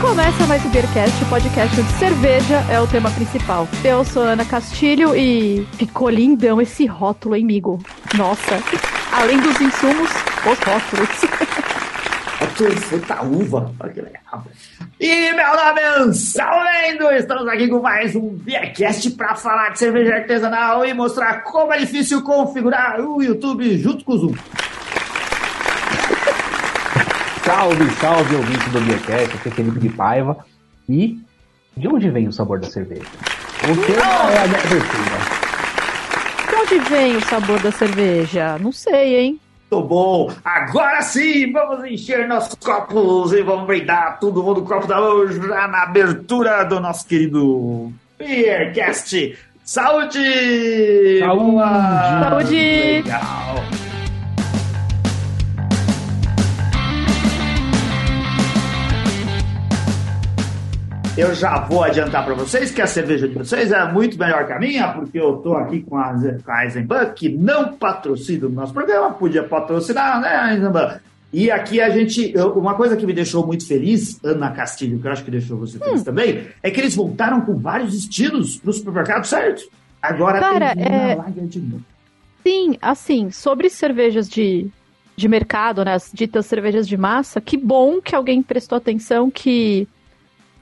Começa mais o Beercast, o podcast onde cerveja é o tema principal. Eu sou Ana Castilho e ficou lindão esse rótulo, hein, amigo? Nossa, além dos insumos, os rótulos. Rótulo fruta uva, legal. E meu nome é Ansalendo, estamos aqui com mais um Beercast para falar de cerveja artesanal e mostrar como é difícil configurar o YouTube junto com o Zoom. Salve, salve, ouvinte do Beercast, aqui é Felipe de Paiva. E de onde vem o sabor da cerveja? O tema é a minha abertura. De onde vem o sabor da cerveja? Não sei, hein? Muito bom! Agora sim, vamos encher nossos copos e vamos brindar todo mundo o copo da hoje na abertura do nosso querido Beercast. Saúde! Saúde! Saúde! Legal! Eu já vou adiantar para vocês que a cerveja de vocês é muito melhor que a minha, porque eu tô aqui com a, com a Eisenbahn, que não patrocina o nosso programa, podia patrocinar, né, Eisenbahn? E aqui a gente. uma coisa que me deixou muito feliz, Ana Castilho, que eu acho que deixou você feliz também, é que eles voltaram com vários estilos pro supermercado, certo? Agora Cara, tem uma é- lager de novo. Sim, assim, sobre cervejas de, de mercado, né? As ditas cervejas de massa, que bom que alguém prestou atenção que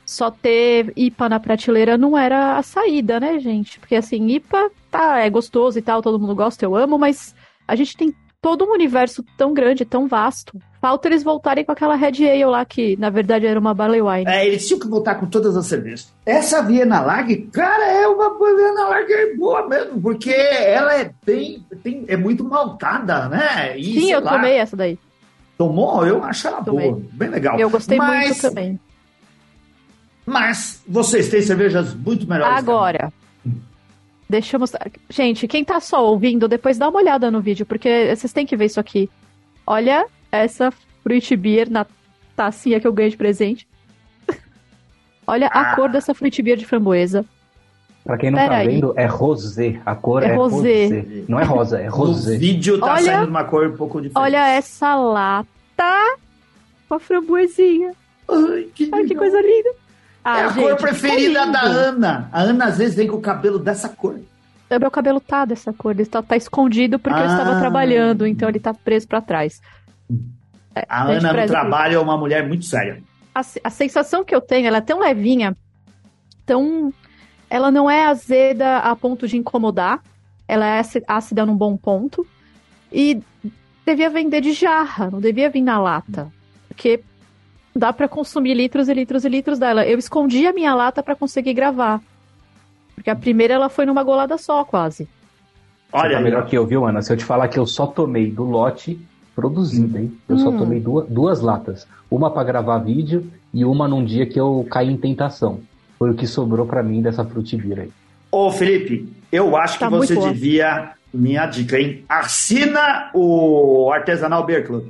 só ter IPA na prateleira não era a saída, né, gente? Porque assim, IPA tá, é gostoso e tal, todo mundo gosta, eu amo, mas a gente tem todo um universo tão grande, tão vasto. Falta eles voltarem com aquela Red Ale lá, que na verdade era uma Barley Wine. É, eles tinham que voltar com todas as cervejas. Essa Viena Lager, cara, é uma Viena Lager boa mesmo, porque ela é bem, tem- é muito maltada, né? E, Sim, eu lá, tomei essa daí. Tomou? Eu acho ela Tomei. boa, bem legal. Eu gostei mas, muito também. Mas vocês têm cervejas muito melhores. Agora, deixa eu mostrar. Gente, quem tá só ouvindo, depois dá uma olhada no vídeo, porque vocês têm que ver isso aqui. Olha essa Fruit Beer na tacinha que eu ganhei de presente. Olha Ah. a cor dessa Fruit Beer de framboesa. Pra quem não Pera tá aí. vendo, é rosé. A cor É é, rosé. rosé. Não é rosa, é rosé. vídeo tá Olha- saindo uma cor um pouco diferente. Olha essa lata com a framboesinha. Ai, que, Ai, que coisa linda. Ah, É a gente, cor preferida da Ana. A Ana às vezes vem com o cabelo dessa cor. O meu cabelo tá dessa cor, ele tá, tá escondido porque eu Ah. estava trabalhando, então ele tá preso pra trás. É, A Ana no trabalho é uma mulher muito séria. a, a sensação que eu tenho, ela é tão levinha, tão. Ela não é azeda a ponto de incomodar. Ela é áci- ácida num bom ponto. E devia vender de jarra, não devia vir na lata. Porque dá pra consumir litros e litros e litros dela. Eu escondi a minha lata pra conseguir gravar. Porque a primeira ela foi numa golada só, quase. Olha, tá melhor que eu, viu, Ana? Se eu te falar que eu só tomei do lote produzido, hein? Eu só Hum. tomei duas, duas latas. Uma pra gravar vídeo e uma num dia que eu caí em tentação. Foi o que sobrou pra mim dessa frutibira aí. Ô, Felipe, eu acho Tá que você boa. devia. Minha dica, hein? Assina o Artesanal Beer Club.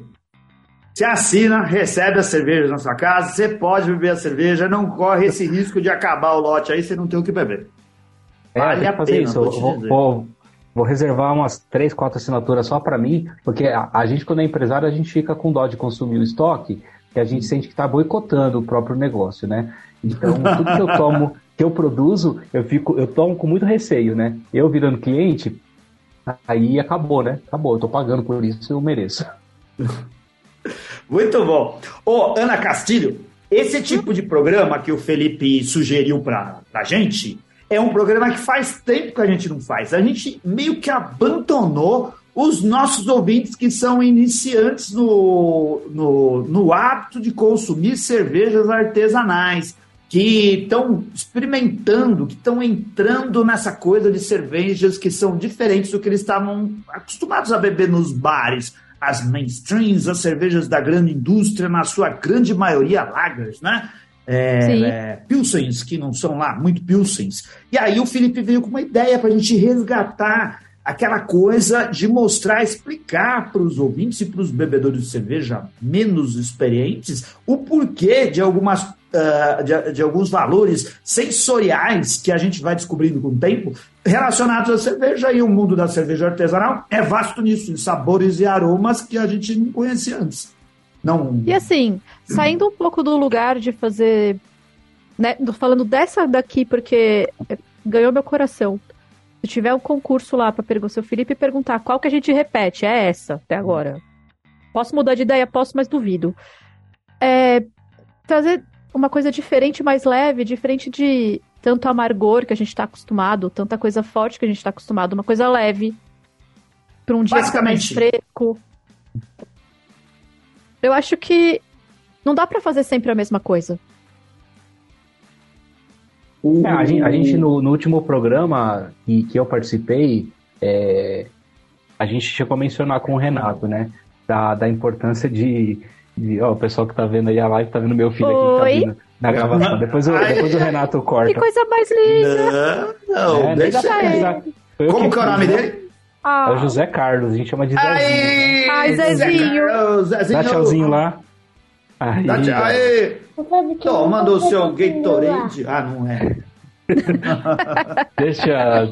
Você assina, recebe a cerveja na sua casa, você pode beber a cerveja, não corre esse risco de acabar o lote aí, você não tem o que beber. É, Vale a fazer pena, isso. vou vou, vou- reservar umas três, quatro assinaturas só pra mim, porque a, a gente, quando é empresário, a gente fica com dó de consumir o estoque, que a gente sente que tá boicotando o próprio negócio, né? Então, tudo que eu tomo, que eu produzo, eu fico, eu tomo com muito receio, né? Eu virando cliente, aí acabou, né? Acabou, eu tô pagando por isso, eu mereço. Muito bom. Ô, Ana Castilho, esse tipo de programa que o Felipe sugeriu pra, pra gente é um programa que faz tempo que a gente não faz. A gente meio que abandonou os nossos ouvintes que são iniciantes no, no, no hábito de consumir cervejas artesanais, que estão experimentando, que estão entrando nessa coisa de cervejas que são diferentes do que eles estavam acostumados a beber nos bares as mainstreams, as cervejas da grande indústria, na sua grande maioria lagers, né? É, é, pilsens, que não são lá muito pilsens. E aí o Felipe veio com uma ideia para a gente resgatar aquela coisa de mostrar, explicar para os ouvintes e para os bebedores de cerveja menos experientes o porquê de algumas ah, de, de alguns valores sensoriais que a gente vai descobrindo com o tempo relacionados à cerveja e o mundo da cerveja artesanal é vasto nisso, em sabores e aromas que a gente não conhecia antes. Não. E assim, saindo um pouco do lugar de fazer. Né, falando dessa daqui, porque ganhou meu coração. Se tiver um concurso lá para perguntar, seu Felipe perguntar qual que a gente repete, é essa até agora. Posso mudar de ideia? Posso, mas duvido. É, trazer uma coisa diferente, mais leve, diferente de tanto amargor que a gente está acostumado, tanta coisa forte que a gente está acostumado, uma coisa leve. Para um dia mais fresco. Eu acho que não dá para fazer sempre a mesma coisa. É, a gente, a gente no, no, último programa que, que eu participei, é, a gente chegou a mencionar com o Renato, né? Da, da importância de. De ó, o pessoal que tá vendo aí a live tá vendo meu filho Oi? aqui que tá vindo na gravação. Depois, o, depois o Renato corta. Que coisa mais linda! Não, não, é, deixa ele. Como que é o nome dele? Ah. É o José Carlos, a gente chama de Zezinho. Ai, Zezinho. Zezinho. Dá tchauzinho lá. Aí, Dá tchau. Aí. Toma o seu Gatorade. Ah, não é. deixa.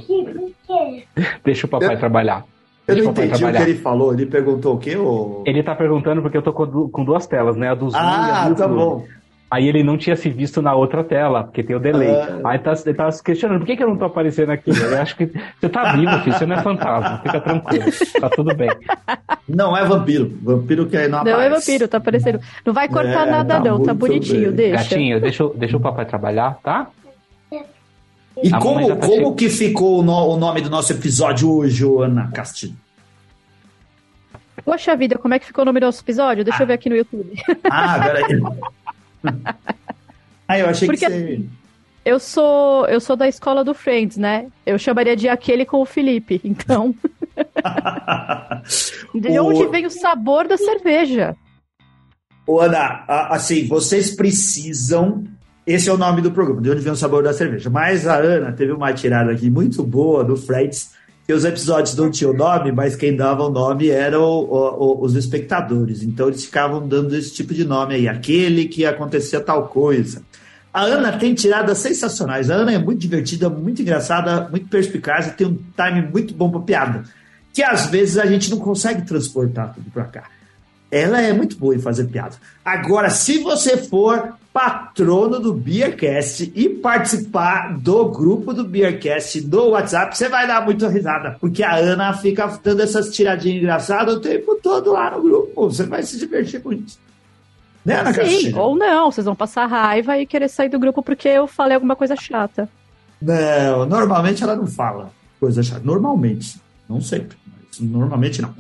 Deixa o papai eu, trabalhar. Eu não entendi trabalhar. o que ele falou. Ele perguntou o quê? Ou... Ele tá perguntando porque eu tô com duas telas, né? A do Zoom ah, e a do tá bom. Aí ele não tinha se visto na outra tela, porque tem o delay. Ah. Aí tá, ele tava se questionando, por que, que eu não tô aparecendo aqui? Eu acho que você tá vivo, filho, você não é fantasma, fica tranquilo, tá tudo bem. Não é vampiro, vampiro que aí não aparece. Não é vampiro, tá aparecendo. Não vai cortar é, nada tá não, tá bonitinho, bem. deixa. Gatinho, deixa, deixa o papai trabalhar, tá? E como, tá como que ficou o, no, o, nome do nosso episódio hoje, Ana Castilho? Poxa vida, como é que ficou o nome do nosso episódio? Deixa ah. eu ver aqui no YouTube. Ah, peraí. ah, eu achei Porque que você... Eu sou, eu sou da escola do Friends, né? Eu chamaria de aquele com o Felipe, então. de o... onde vem o sabor da cerveja? Ô, Ana, assim, vocês precisam. Esse é o nome do programa, de onde vem o sabor da cerveja. Mas a Ana teve uma tirada aqui muito boa do Friends que os episódios não tinham nome, mas quem dava o nome eram o, o, os espectadores. Então eles ficavam dando esse tipo de nome aí, aquele que acontecia tal coisa. A Ana tem tiradas sensacionais. A Ana é muito divertida, muito engraçada, muito perspicaz e tem um time muito bom para piada. Que às vezes a gente não consegue transportar tudo para cá. Ela é muito boa em fazer piada. Agora, se você for patrono do Beercast e participar do grupo do Beercast do WhatsApp, você vai dar muita risada, porque a Ana fica dando essas tiradinhas engraçadas o tempo todo lá no grupo. Você vai se divertir com isso. Né, Ana Sim, ou não, vocês vão passar raiva e querer sair do grupo porque eu falei alguma coisa chata. Não, normalmente ela não fala coisa chata. Normalmente. Não sempre, mas normalmente não.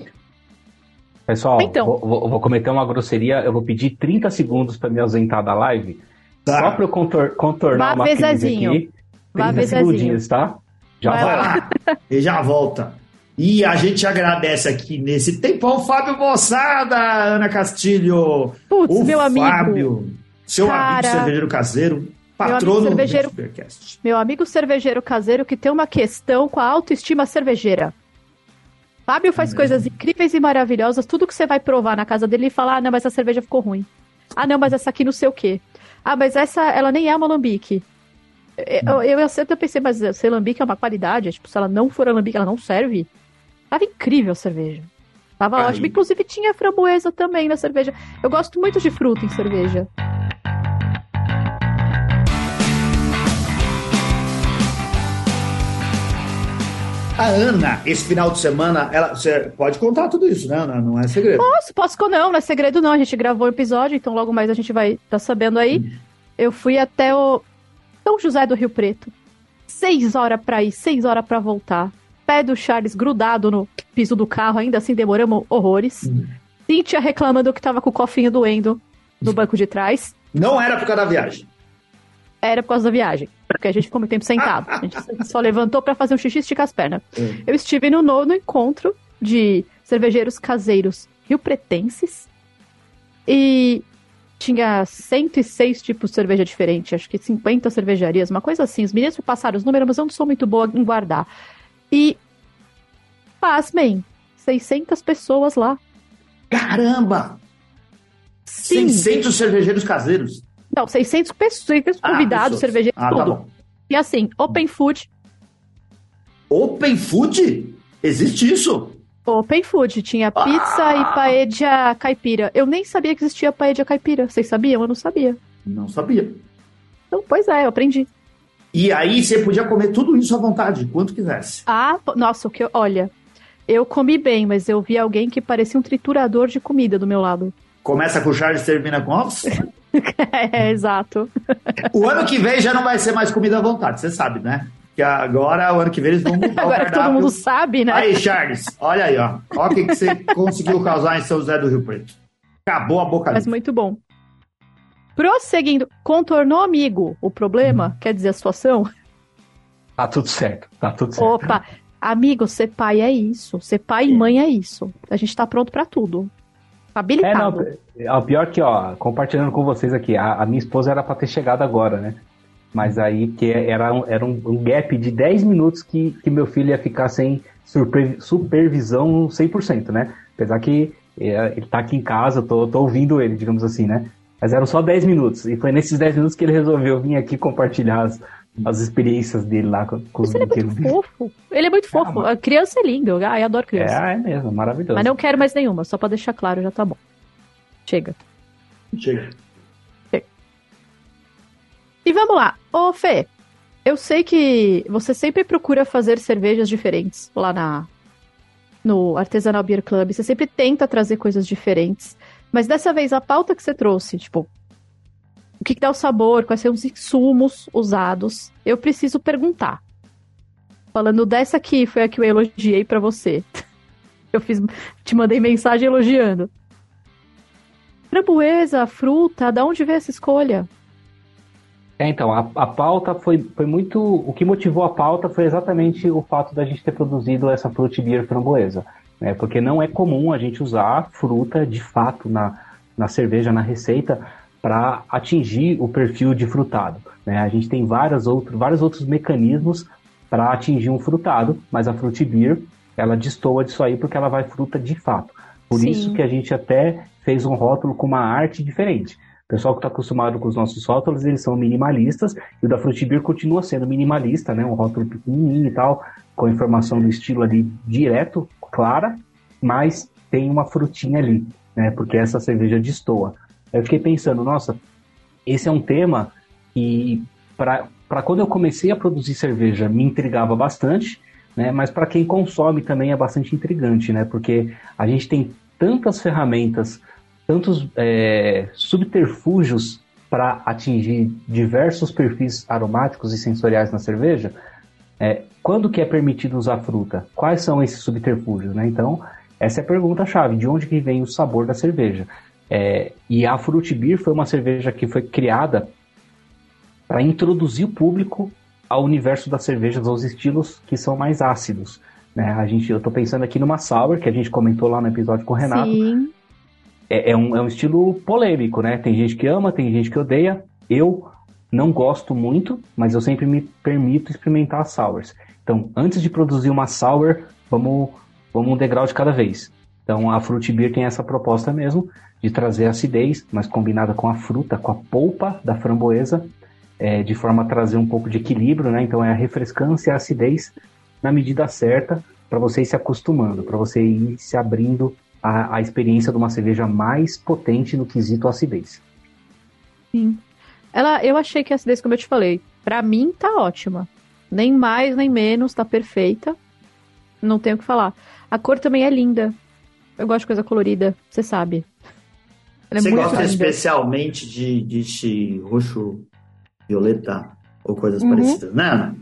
Pessoal, então. vou, vou, cometer uma grosseria, eu vou pedir 30 segundos para me ausentar da live. Tá. Só para eu contor, contornar Vá uma crise aqui. 30 segundinhos, tá? Já Vai volta. e já volta. E a gente agradece aqui nesse tempão Fábio Moçada, Ana Castilho. Putz, o meu amigo. Fábio, seu Cara, amigo cervejeiro caseiro, patrono meu amigo cervejeiro, do Meu amigo cervejeiro caseiro que tem uma questão com a autoestima cervejeira. Fábio faz é coisas incríveis e maravilhosas. Tudo que você vai provar na casa dele e falar, ah, não, mas a cerveja ficou ruim. Ah, não, mas essa aqui não sei o quê. Ah, mas essa, ela nem é uma alambique. Eu, eu, eu sempre pensei, mas se alambique é uma qualidade, tipo, se ela não for alambique, ela não serve. Tava incrível a cerveja. Tava Aí. ótimo. Inclusive tinha framboesa também na cerveja. Eu gosto muito de fruta em cerveja. A Ana, esse final de semana, ela, você pode contar tudo isso, né, Ana? Não é segredo. Posso, posso não, não é segredo não. A gente gravou o um episódio, então logo mais a gente vai estar tá sabendo aí. Hum. Eu fui até o São José do Rio Preto. Seis horas pra ir, seis horas pra voltar. Pé do Charles grudado no piso do carro, ainda assim demoramos horrores. Hum. Cíntia reclamando que tava com o cofrinho doendo no banco de trás. Não era por causa da viagem. Era por causa da viagem porque a gente ficou muito tempo sentado. A gente só levantou para fazer um xixi e esticar as pernas. Hum. Eu estive no nono encontro de cervejeiros caseiros rio-pretenses e tinha 106 tipos de cerveja diferente, acho que 50 cervejarias, uma coisa assim. Os meninos passaram os números, mas eu não sou muito boa em guardar. E, pasmem, 600 pessoas lá. Caramba! Sim. 600 cervejeiros caseiros. Não, 600 pessoas, 600 ah, convidados, cervejeiros, ah, tá tudo. Tá e assim, open food. Open food? Existe isso? Open Food, tinha pizza ah. e paella caipira. Eu nem sabia que existia paella caipira. Vocês sabiam? Eu não sabia. Não sabia. Então, pois é, eu aprendi. E aí você podia comer tudo isso à vontade, quanto quisesse. Ah, nossa, o que eu, olha, eu comi bem, mas eu vi alguém que parecia um triturador de comida do meu lado. Começa com Charles e termina com ovos? é, exato. O ano que vem já não vai ser mais comida à vontade, você sabe, né? Que agora, o ano que vem, eles vão mudar agora o todo mundo sabe, né? Aí, Charles, olha aí, ó. Olha o que, que você conseguiu causar em São José do Rio Preto. Acabou a boca Mas muito bom. Prosseguindo, contornou amigo o problema, hum. quer dizer a situação? Tá tudo certo, tá tudo certo. Opa, amigo, ser pai é isso, ser pai e mãe é isso. A gente tá pronto para tudo. Habilitado. É, não, o pior que, ó, compartilhando com vocês aqui, a, a minha esposa era para ter chegado agora, né? Mas aí, que era, um, era um, um, gap de 10 minutos que, que meu filho ia ficar sem supervisão 100%, né? Apesar que é, ele tá aqui em casa, eu tô, tô ouvindo ele, digamos assim, né? Mas eram só 10 minutos. E foi nesses 10 minutos que ele resolveu vir aqui compartilhar as, as experiências dele lá com, com os brinquedos. Ele é muito fofo. Ele é muito fofo. a criança é linda. Eu, eu adoro criança. É, é mesmo, maravilhoso. Mas não quero mais nenhuma, só pra deixar claro, já tá bom. Chega. Chega. E vamos lá. Ô, Fê, eu sei que você sempre procura fazer cervejas diferentes lá na no Artesanal Beer Club. Você sempre tenta trazer coisas diferentes. Mas dessa vez, a pauta que você trouxe, tipo, o que, que dá o sabor, quais são os insumos usados, eu preciso perguntar. Falando dessa aqui, foi a que eu elogiei para você. Eu fiz, te mandei mensagem elogiando. Framboesa, fruta, da onde veio essa escolha? É, então, a, a pauta foi, foi muito. O que motivou a pauta foi exatamente o fato da gente ter produzido essa fruit beer framboesa. Né? Porque não é comum a gente usar fruta de fato na, na cerveja, na receita, para atingir o perfil de frutado. Né? A gente tem várias outro, vários outros mecanismos para atingir um frutado, mas a fruit beer ela destoa disso aí porque ela vai fruta de fato. Por Sim. isso que a gente até fez um rótulo com uma arte diferente pessoal que está acostumado com os nossos rótulos, eles são minimalistas, e o da Frutibir continua sendo minimalista, né? Um rótulo pequenininho e tal, com informação do estilo ali direto, clara, mas tem uma frutinha ali, né? Porque essa cerveja destoa. Eu fiquei pensando, nossa, esse é um tema que, para quando eu comecei a produzir cerveja, me intrigava bastante, né? Mas para quem consome também é bastante intrigante, né? Porque a gente tem tantas ferramentas tantos é, subterfúgios para atingir diversos perfis aromáticos e sensoriais na cerveja, é, quando que é permitido usar fruta? Quais são esses subterfúgios? Né? Então, essa é a pergunta-chave, de onde que vem o sabor da cerveja? É, e a Fruit Beer foi uma cerveja que foi criada para introduzir o público ao universo das cervejas, aos estilos que são mais ácidos. Né? A gente, eu estou pensando aqui numa sour, que a gente comentou lá no episódio com o Renato, Sim é, é, um, é um estilo polêmico, né? Tem gente que ama, tem gente que odeia. Eu não gosto muito, mas eu sempre me permito experimentar sours. Então, antes de produzir uma sour, vamos, vamos um degrau de cada vez. Então, a Fruit Beer tem essa proposta mesmo de trazer acidez, mas combinada com a fruta, com a polpa da framboesa, é, de forma a trazer um pouco de equilíbrio, né? Então, é a refrescância e a acidez na medida certa para você ir se acostumando, para você ir se abrindo a experiência de uma cerveja mais potente no quesito acidez. Sim. Ela, eu achei que a acidez, como eu te falei, para mim tá ótima. Nem mais, nem menos, tá perfeita. Não tenho o que falar. A cor também é linda. Eu gosto de coisa colorida, você sabe. É você gosta linda. especialmente de, de roxo, violeta ou coisas uhum. parecidas, né, Ana?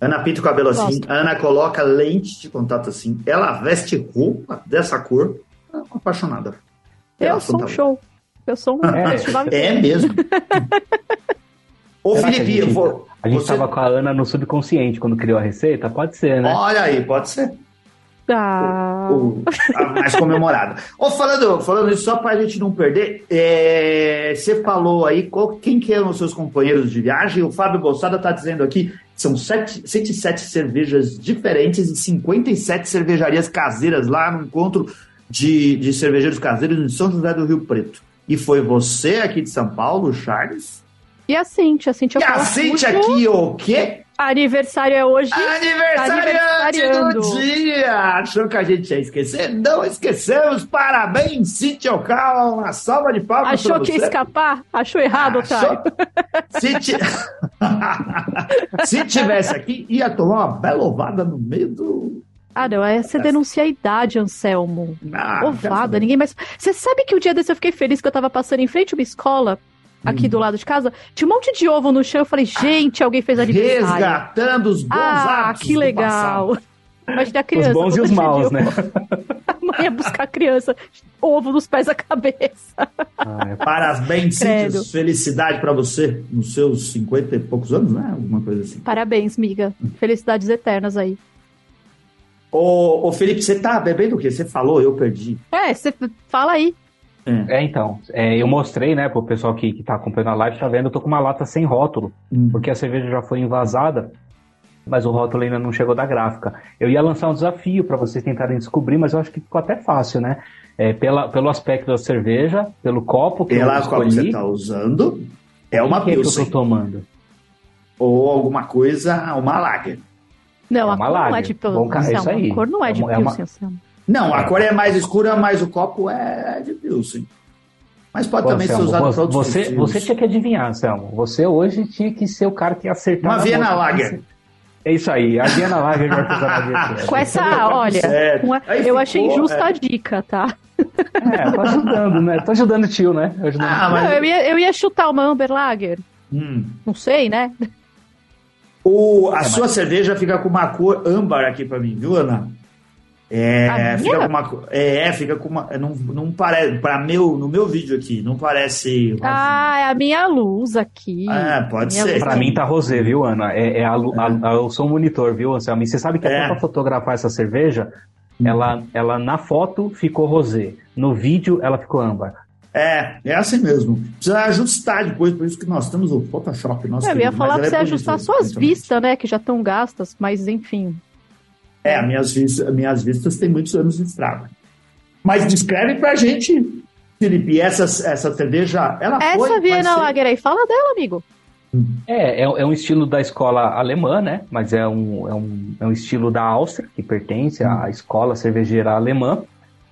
Ana pinta o cabelo assim, Ana coloca lente de contato assim, ela veste roupa dessa cor apaixonada. Eu sou um show. Eu sou um é, é mesmo. Ô, Felipe, a gente, vou, a gente você... com a Ana no subconsciente quando criou a receita? Pode ser, né? Olha aí, pode ser. Ah. O, o, a mais comemorada. Ô, falando, falando isso, só pra gente não perder, é, você falou aí qual, quem que eram os seus companheiros de viagem. O Fábio Bolsada tá dizendo aqui são 7, 107 cervejas diferentes e 57 cervejarias caseiras lá no encontro de, de cervejeiros caseiros em São José do Rio Preto. E foi você aqui de São Paulo, Charles? E a Cintia, a Cintia E a Cintia muito. aqui, o quê? Aniversário é hoje. Aniversariando. do dia! Achou que a gente ia esquecer? Não esquecemos! Parabéns, Cintia Ocala! Uma salva de palmas Achou que ia escapar? Achou errado, Achou? Se, ti- Se tivesse aqui, ia tomar uma bela ovada no meio do. Ah, não, é você denuncia a idade, Anselmo. Ah, Ovada, ninguém mais. Você sabe que o dia desse eu fiquei feliz que eu tava passando em frente a uma escola, aqui Hum. do lado de casa, tinha um monte de ovo no chão. Eu falei, gente, alguém fez aniversário. Resgatando os bons Ah, hábitos que legal. passado. Imagina a Os criança. bons e os maus, ovo. né? A mãe ia buscar a criança, ovo nos pés da cabeça. Ah, é. Parabéns, Credo. Cintia. Felicidade pra você nos seus 50 e poucos anos, né? Alguma coisa assim. Parabéns, miga. Felicidades eternas aí. Ô, ô Felipe, você tá bebendo o quê? Você falou, eu perdi. É, você fala aí. É. É, então, é, eu mostrei, né, pro pessoal que, que tá acompanhando a live, tá vendo, eu tô com uma lata sem rótulo, Hum. porque a cerveja já foi invasada, mas o rótulo ainda não chegou da gráfica. Eu ia lançar um desafio para vocês tentarem descobrir, mas eu acho que ficou até fácil, né? É, pela, pelo aspecto da cerveja, pelo copo que Pela eu qual escolhi, você tá usando, é uma que, é que eu Pilsen. tô tomando? Ou alguma coisa, uma Lager. Não, É a uma cor não é lager. de Bom, cara, Anselmo, isso aí. A cor não é de É uma- é uma- Pilsen, Anselmo. Não, a cor é mais escura, mas o copo é de Pilsen. Mas pode Pô, também ser usado para outros você, você tinha que adivinhar, Anselmo. Você hoje tinha que ser o cara que ia acertar. Uma na Viena. Lager. É isso aí, a Viena Lager de artesanato. Com essa, olha, certo. com a- Aí eu ficou, achei injusta é. a dica, tá? É, tô ajudando, né? Tô ajudando o tio, né? Ajudando Ah, o tio. mas- Não, eu, ia, eu ia chutar uma Amber Lager. Hum. Não sei, né? O, a sua cerveja fica com uma cor âmbar aqui pra mim, viu, Ana? É, fica com uma cor- é, fica com uma não, não parece para meu no meu vídeo aqui, não parece. Ah, é a minha luz aqui. É, pode Minha ser. Pra mim tá rosé, viu, Ana? É, é a, a- a- eu sou um monitor, viu, Anselmo? E você sabe que até É. pra fotografar essa cerveja, ela, ela na foto ficou rosé. No vídeo, ela ficou âmbar. É, é assim mesmo. Precisa ajustar depois, por isso que nós temos o Photoshop. Nosso Eu ia querido, falar pra você é ajustar suas vistas, né? Que já estão gastas, mas enfim. É, minhas vistas, minhas vistas têm muitos anos de estrada. Mas descreve pra gente, Felipe, essa, essa cerveja, ela foi... Essa Viena ser- Lager aí, fala dela, amigo. É, é, é um estilo da escola alemã, né? Mas é um, é um, é um estilo da Áustria, que pertence à escola cervejeira alemã.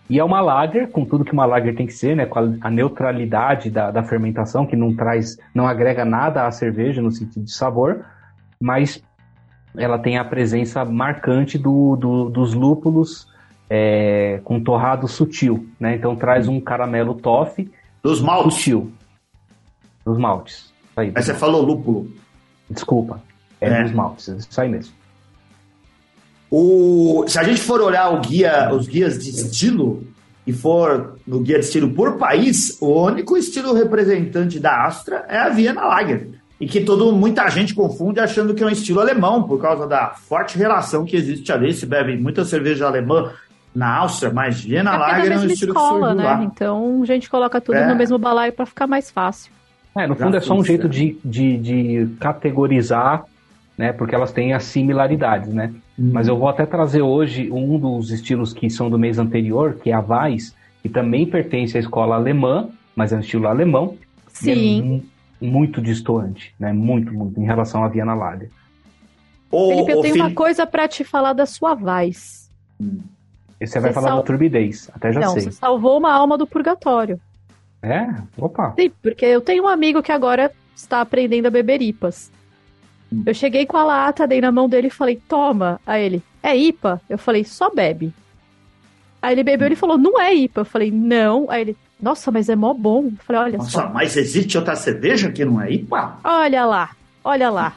E é uma lager, com tudo que uma lager tem que ser, né? Com a, a neutralidade da, da fermentação, que não traz, não agrega nada à cerveja no sentido de sabor, mas ela tem a presença marcante do, do- dos lúpulos é, com torrado sutil, né? Então traz um caramelo toffee Dos maltes. sutil dos maltes. Aí, Aí você falou lúpulo. Desculpa. É, É. dos maltes, isso aí mesmo. O, se a gente for olhar o guia, os guias de estilo e for no guia de estilo por país, o único estilo representante da Astra é a Viena Lager. E que todo, muita gente confunde achando que é um estilo alemão, por causa da forte relação que existe ali. Se bebe muita cerveja alemã na Áustria, mas Viena É é Lager é um mesma estilo escola, que né? lá. Então a gente coloca tudo É. no mesmo balaio pra ficar mais fácil. É, no Já fundo é só um jeito de, de, de categorizar, né? Porque elas têm as similaridades, né? Hum. Mas eu vou até trazer hoje um dos estilos que são do mês anterior, que é a Weiss, que também pertence à escola alemã, mas é um estilo alemão. e é Sim. Mu- muito distoante, né? Muito, muito, em relação à Viena Lager. Ô, Felipe, eu ô, tenho Felipe- uma coisa pra te falar da sua voz. E você vai Você falar sal- da turbidez, até já Não, sei. você salvou uma alma do purgatório. É? Opa. Sim, porque eu tenho um amigo que agora está aprendendo a beber IPAs. Eu cheguei com a lata, dei na mão dele e falei, toma. Aí ele, é IPA? Eu falei, só bebe. Aí ele bebeu e falou, não é IPA. Eu falei, não. Aí ele, nossa, mas é mó bom. Falei, olha Nossa, só. mas existe outra cerveja que não é IPA? Olha lá, olha lá.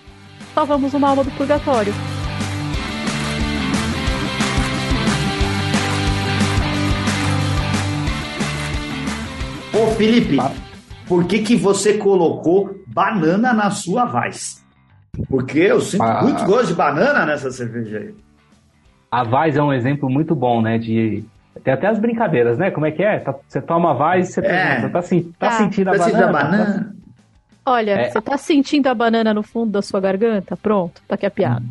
Salvamos uma alma do purgatório. Ô, Felipe, por que, que você colocou banana na sua Weiss? Porque eu sinto Ah. muito gosto de banana nessa cerveja aí. A Vaz é um exemplo muito bom, né? De. Tem até as brincadeiras, né? Como é que é? Tá- Você toma Vaz e você É. pergunta, tá, sen- tá Tá. sentindo a banana? Tá- banana? Olha, É. você tá sentindo a banana no fundo da sua garganta? Pronto, tá aqui a piada.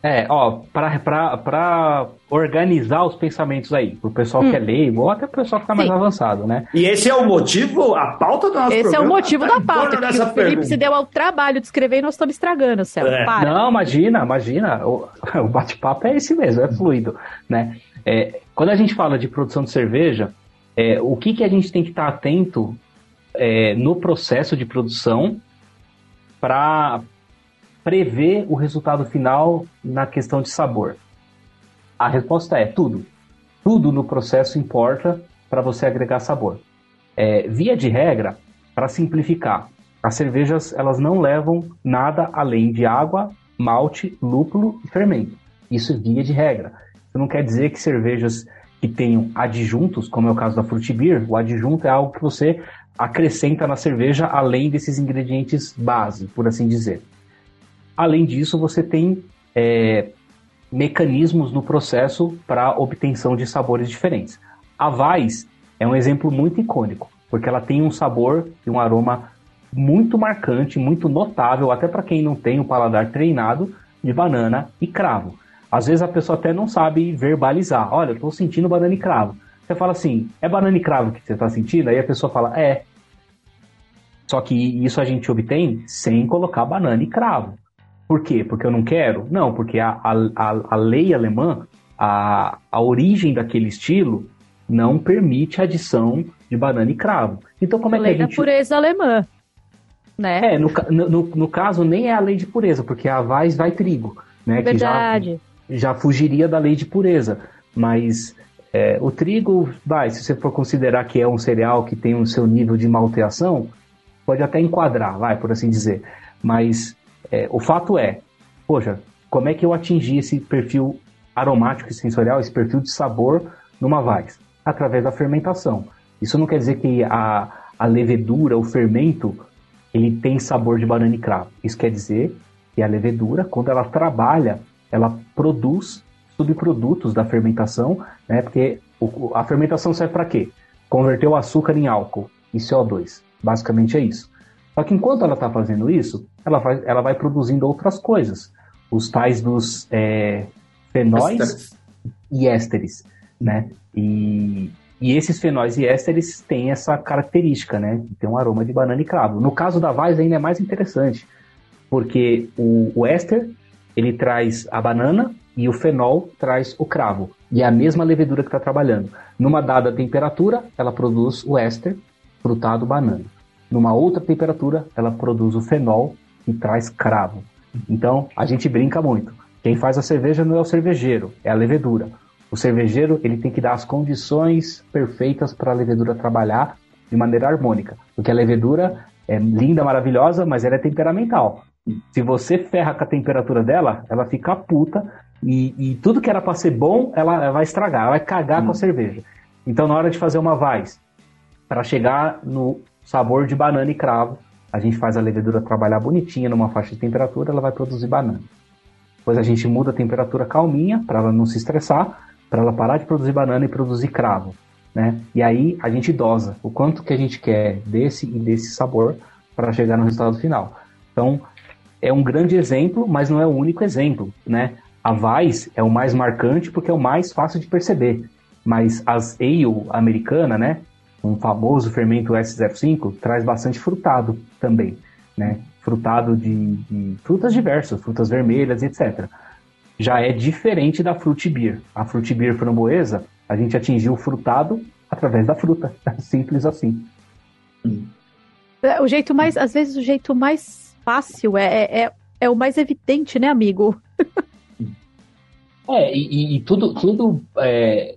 É, ó, para organizar os pensamentos aí, pro pessoal hum. que é leigo, ou até pro pessoal que tá mais avançado, né? E esse é o motivo, a pauta do nosso Esse programa, é o motivo tá da pauta, que o Felipe pergunta. se deu ao trabalho de escrever e nós estamos estragando, Céu. É. Não, imagina, imagina, o, o bate-papo é esse mesmo, é fluido, né? É, quando a gente fala de produção de cerveja, é, o que, que a gente tem que estar atento é, no processo de produção para prever o resultado final na questão de sabor? A resposta é tudo. Tudo no processo importa para você agregar sabor. É, via de regra, para simplificar, as cervejas elas não levam nada além de água, malte, lúpulo e fermento. Isso é via de regra. Isso não quer dizer que cervejas que tenham adjuntos, como é o caso da Fruit Beer, o adjunto é algo que você acrescenta na cerveja além desses ingredientes base, por assim dizer. Além disso, você tem é, mecanismos no processo para obtenção de sabores diferentes. A Vais é um exemplo muito icônico, porque ela tem um sabor e um aroma muito marcante, muito notável, até para quem não tem o paladar treinado, de banana e cravo. Às vezes a pessoa até não sabe verbalizar. Olha, eu estou sentindo banana e cravo. Você fala assim, é banana e cravo que você está sentindo? Aí a pessoa fala, é. Só que isso a gente obtém sem colocar banana e cravo. Por quê? Porque eu não quero? Não, porque a, a, a lei alemã, a, a origem daquele estilo, não permite a adição de banana e cravo. Então, como é lei que a gente... da pureza alemã, né? É, no, no, no, caso, nem é a lei de pureza, porque a Vais vai trigo, né? Verdade. Já, fugiria da lei de pureza. Mas é, o trigo, vai, se você for considerar que é um cereal que tem o seu nível de malteação, pode até enquadrar, vai, por assim dizer. Mas é, o fato é, poxa, como é que eu atingi esse perfil aromático e sensorial, esse perfil de sabor numa vaz? Através da fermentação. Isso não quer dizer que a, a levedura, o fermento, ele tem sabor de banana e cravo. Isso quer dizer que a levedura, quando ela trabalha, ela produz subprodutos da fermentação, né? Porque o, a fermentação serve para quê? Converter o açúcar em álcool e CO2. Basicamente é isso. Só que enquanto ela está fazendo isso, ela vai, ela vai produzindo outras coisas. Os tais dos é, fenóis e ésteres, né? E, e esses fenóis e ésteres têm essa característica, né? Tem um aroma de banana e cravo. No caso da Vaz ainda é mais interessante, porque o, o éster, ele traz a banana e o fenol traz o cravo. E é a mesma levedura que está trabalhando. Numa dada temperatura, ela produz o éster frutado banana. Numa outra temperatura, ela produz o fenol e traz cravo. Então, a gente brinca muito. Quem faz a cerveja não é o cervejeiro, é a levedura. O cervejeiro ele tem que dar as condições perfeitas para a levedura trabalhar de maneira harmônica. Porque a levedura é linda, maravilhosa, mas ela é temperamental. Se você ferra com a temperatura dela, ela fica puta e, e tudo que era para ser bom, ela vai estragar, ela vai cagar hum. com a cerveja. Então, na hora de fazer uma vaz, para chegar no sabor de banana e cravo. A gente faz a levedura trabalhar bonitinha numa faixa de temperatura, ela vai produzir banana. Depois a gente muda a temperatura calminha para ela não se estressar, para ela parar de produzir banana e produzir cravo, né? E aí a gente dosa o quanto que a gente quer desse e desse sabor para chegar no resultado final. Então, é um grande exemplo, mas não é o único exemplo, né? A Weiss é o mais marcante porque é o mais fácil de perceber. Mas as ale americana, né? um famoso fermento S05, traz bastante frutado também, né? Frutado de, de, frutas diversas, frutas vermelhas, etc. Já é diferente da fruit beer. A fruit beer framboesa, a gente atingiu o frutado através da fruta, simples assim. É, o jeito mais, às vezes o jeito mais fácil é, é, é, é o mais evidente, né, amigo? é, e, e tudo, tudo é,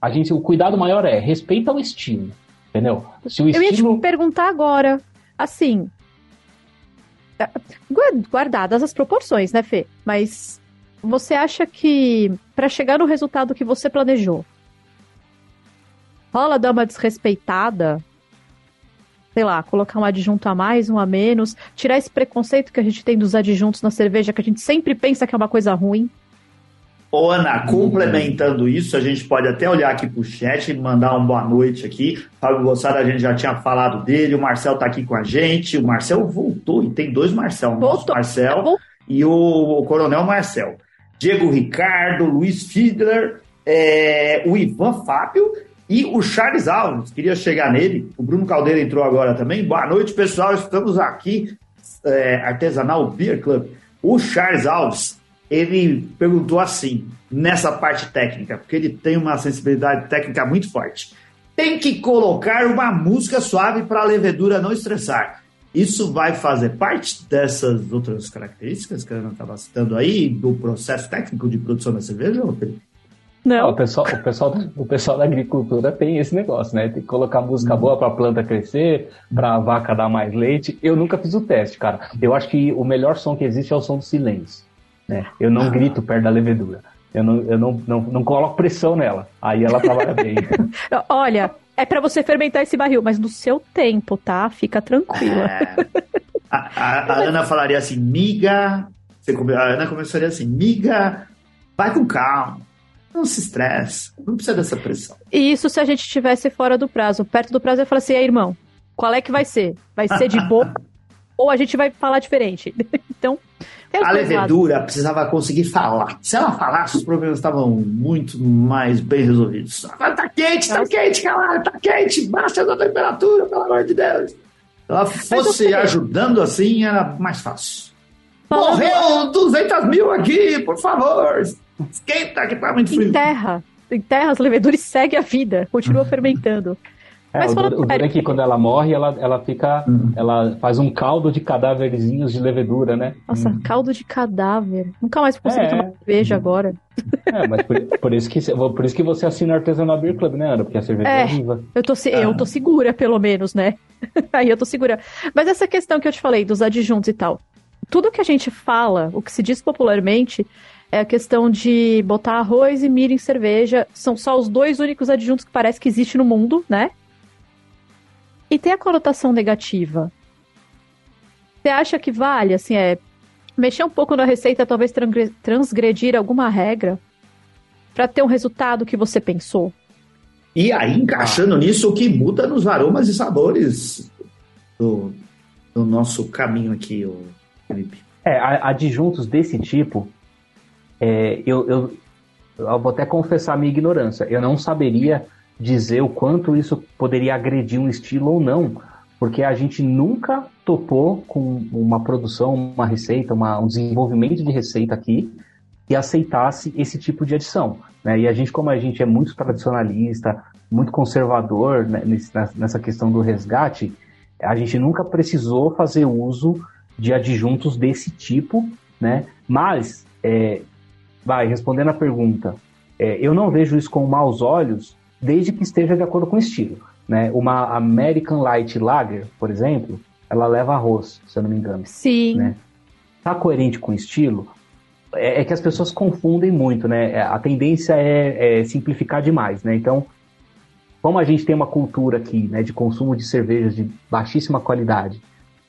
a gente, o cuidado maior é respeita o estilo, entendeu? Se o Eu ia te perguntar agora, assim, é, guardadas as proporções, né, Fê? Mas você acha que para chegar no resultado que você planejou, rola dar uma desrespeitada? Sei lá, colocar um adjunto a mais, um a menos, tirar esse preconceito que a gente tem dos adjuntos na cerveja, que a gente sempre pensa que é uma coisa ruim? Ô, Ana, complementando isso, a gente pode até olhar aqui para o chat e mandar uma boa noite aqui. Fábio Gossada, a gente já tinha falado dele, o Marcel está aqui com a gente. O Marcel voltou, e tem dois Marcel, o nosso Marcel e o, o Coronel Marcel. Diego Ricardo, Luiz Fiedler, é, o Ivan Fábio e o Charles Alves. Queria chegar nele. O Bruno Caldeira entrou agora também. Boa noite, pessoal. Estamos aqui, é, Artesanal Beer Club. O Charles Alves, ele perguntou assim, nessa parte técnica, porque ele tem uma sensibilidade técnica muito forte. Tem que colocar uma música suave para a levedura não estressar. Isso vai fazer parte dessas outras características que a Ana estava citando aí, do processo técnico de produção da cerveja, Felipe? Não. O pessoal, o, pessoal, o pessoal da agricultura tem esse negócio, né? Tem que colocar música boa para a planta crescer, para a vaca dar mais leite. Eu nunca fiz o teste, cara. Eu acho que o melhor som que existe é o som do silêncio. Né? Eu não grito perto da levedura. Eu não, eu não, não, não coloco pressão nela. Aí ela trabalha bem. Olha, é para você fermentar esse barril, mas no seu tempo, tá? Fica tranquila. É. A, a, a, Ana falaria assim, miga. A Ana começaria assim, miga, vai com calma. Não se estresse, não precisa dessa pressão. E isso se a gente estivesse fora do prazo. Perto do prazo, eu falo assim, aí, irmão, qual é que vai ser? Vai ser de boa ou a gente vai falar diferente? então, a levedura lados. precisava conseguir falar. Se ela falasse, os problemas estavam muito mais bem resolvidos. Agora tá quente, tá quente, cara, tá quente, baixa a temperatura, pelo amor de Deus. Se ela fosse ajudando assim, era mais fácil. Morreu 200 mil aqui, por favor. Esquenta que tá muito frio. Em terra. Em terra, as leveduras seguem a vida, continua fermentando. É, Mas o, o duro é que quando ela morre, ela, ela fica. Uhum. Ela faz um caldo de cadáverzinhos de levedura, né? Nossa, uhum. caldo de cadáver. Nunca mais consegui é. tomar cerveja uhum. agora. É, mas por, por, isso que, por isso que você assina o Artesanal Beer Club, né, Ana? Porque a cerveja é, é viva. Eu tô, eu tô segura, pelo menos, né? Aí eu tô segura. Mas essa questão que eu te falei, dos adjuntos e tal. Tudo que a gente fala, o que se diz popularmente, é a questão de botar arroz e milho em cerveja. São só os dois únicos adjuntos que parece que existe no mundo, né? E tem a conotação negativa. Você acha que vale, assim, é mexer um pouco na receita, talvez transgredir alguma regra para ter um resultado que você pensou? E aí, encaixando nisso, o que muda nos aromas e sabores do, do nosso caminho aqui, o Felipe. É, adjuntos desse tipo, é, eu, eu, eu vou até confessar a minha ignorância. Eu não saberia dizer o quanto isso poderia agredir um estilo ou não, porque a gente nunca topou com uma produção, uma receita, uma, um desenvolvimento de receita aqui que aceitasse esse tipo de adição. Né? E a gente, como a gente é muito tradicionalista, muito conservador né, nessa questão do resgate, a gente nunca precisou fazer uso de adjuntos desse tipo, né? Mas, é, vai, respondendo a pergunta, é, eu não vejo isso com maus olhos, desde que esteja de acordo com o estilo. Né? Uma American Light Lager, por exemplo, ela leva arroz, se eu não me engano. Sim. Né? Tá coerente com o estilo? É, é, que as pessoas confundem muito, né? É, a tendência é, é, simplificar demais, né? Então, como a gente tem uma cultura aqui, né, de consumo de cervejas de baixíssima qualidade,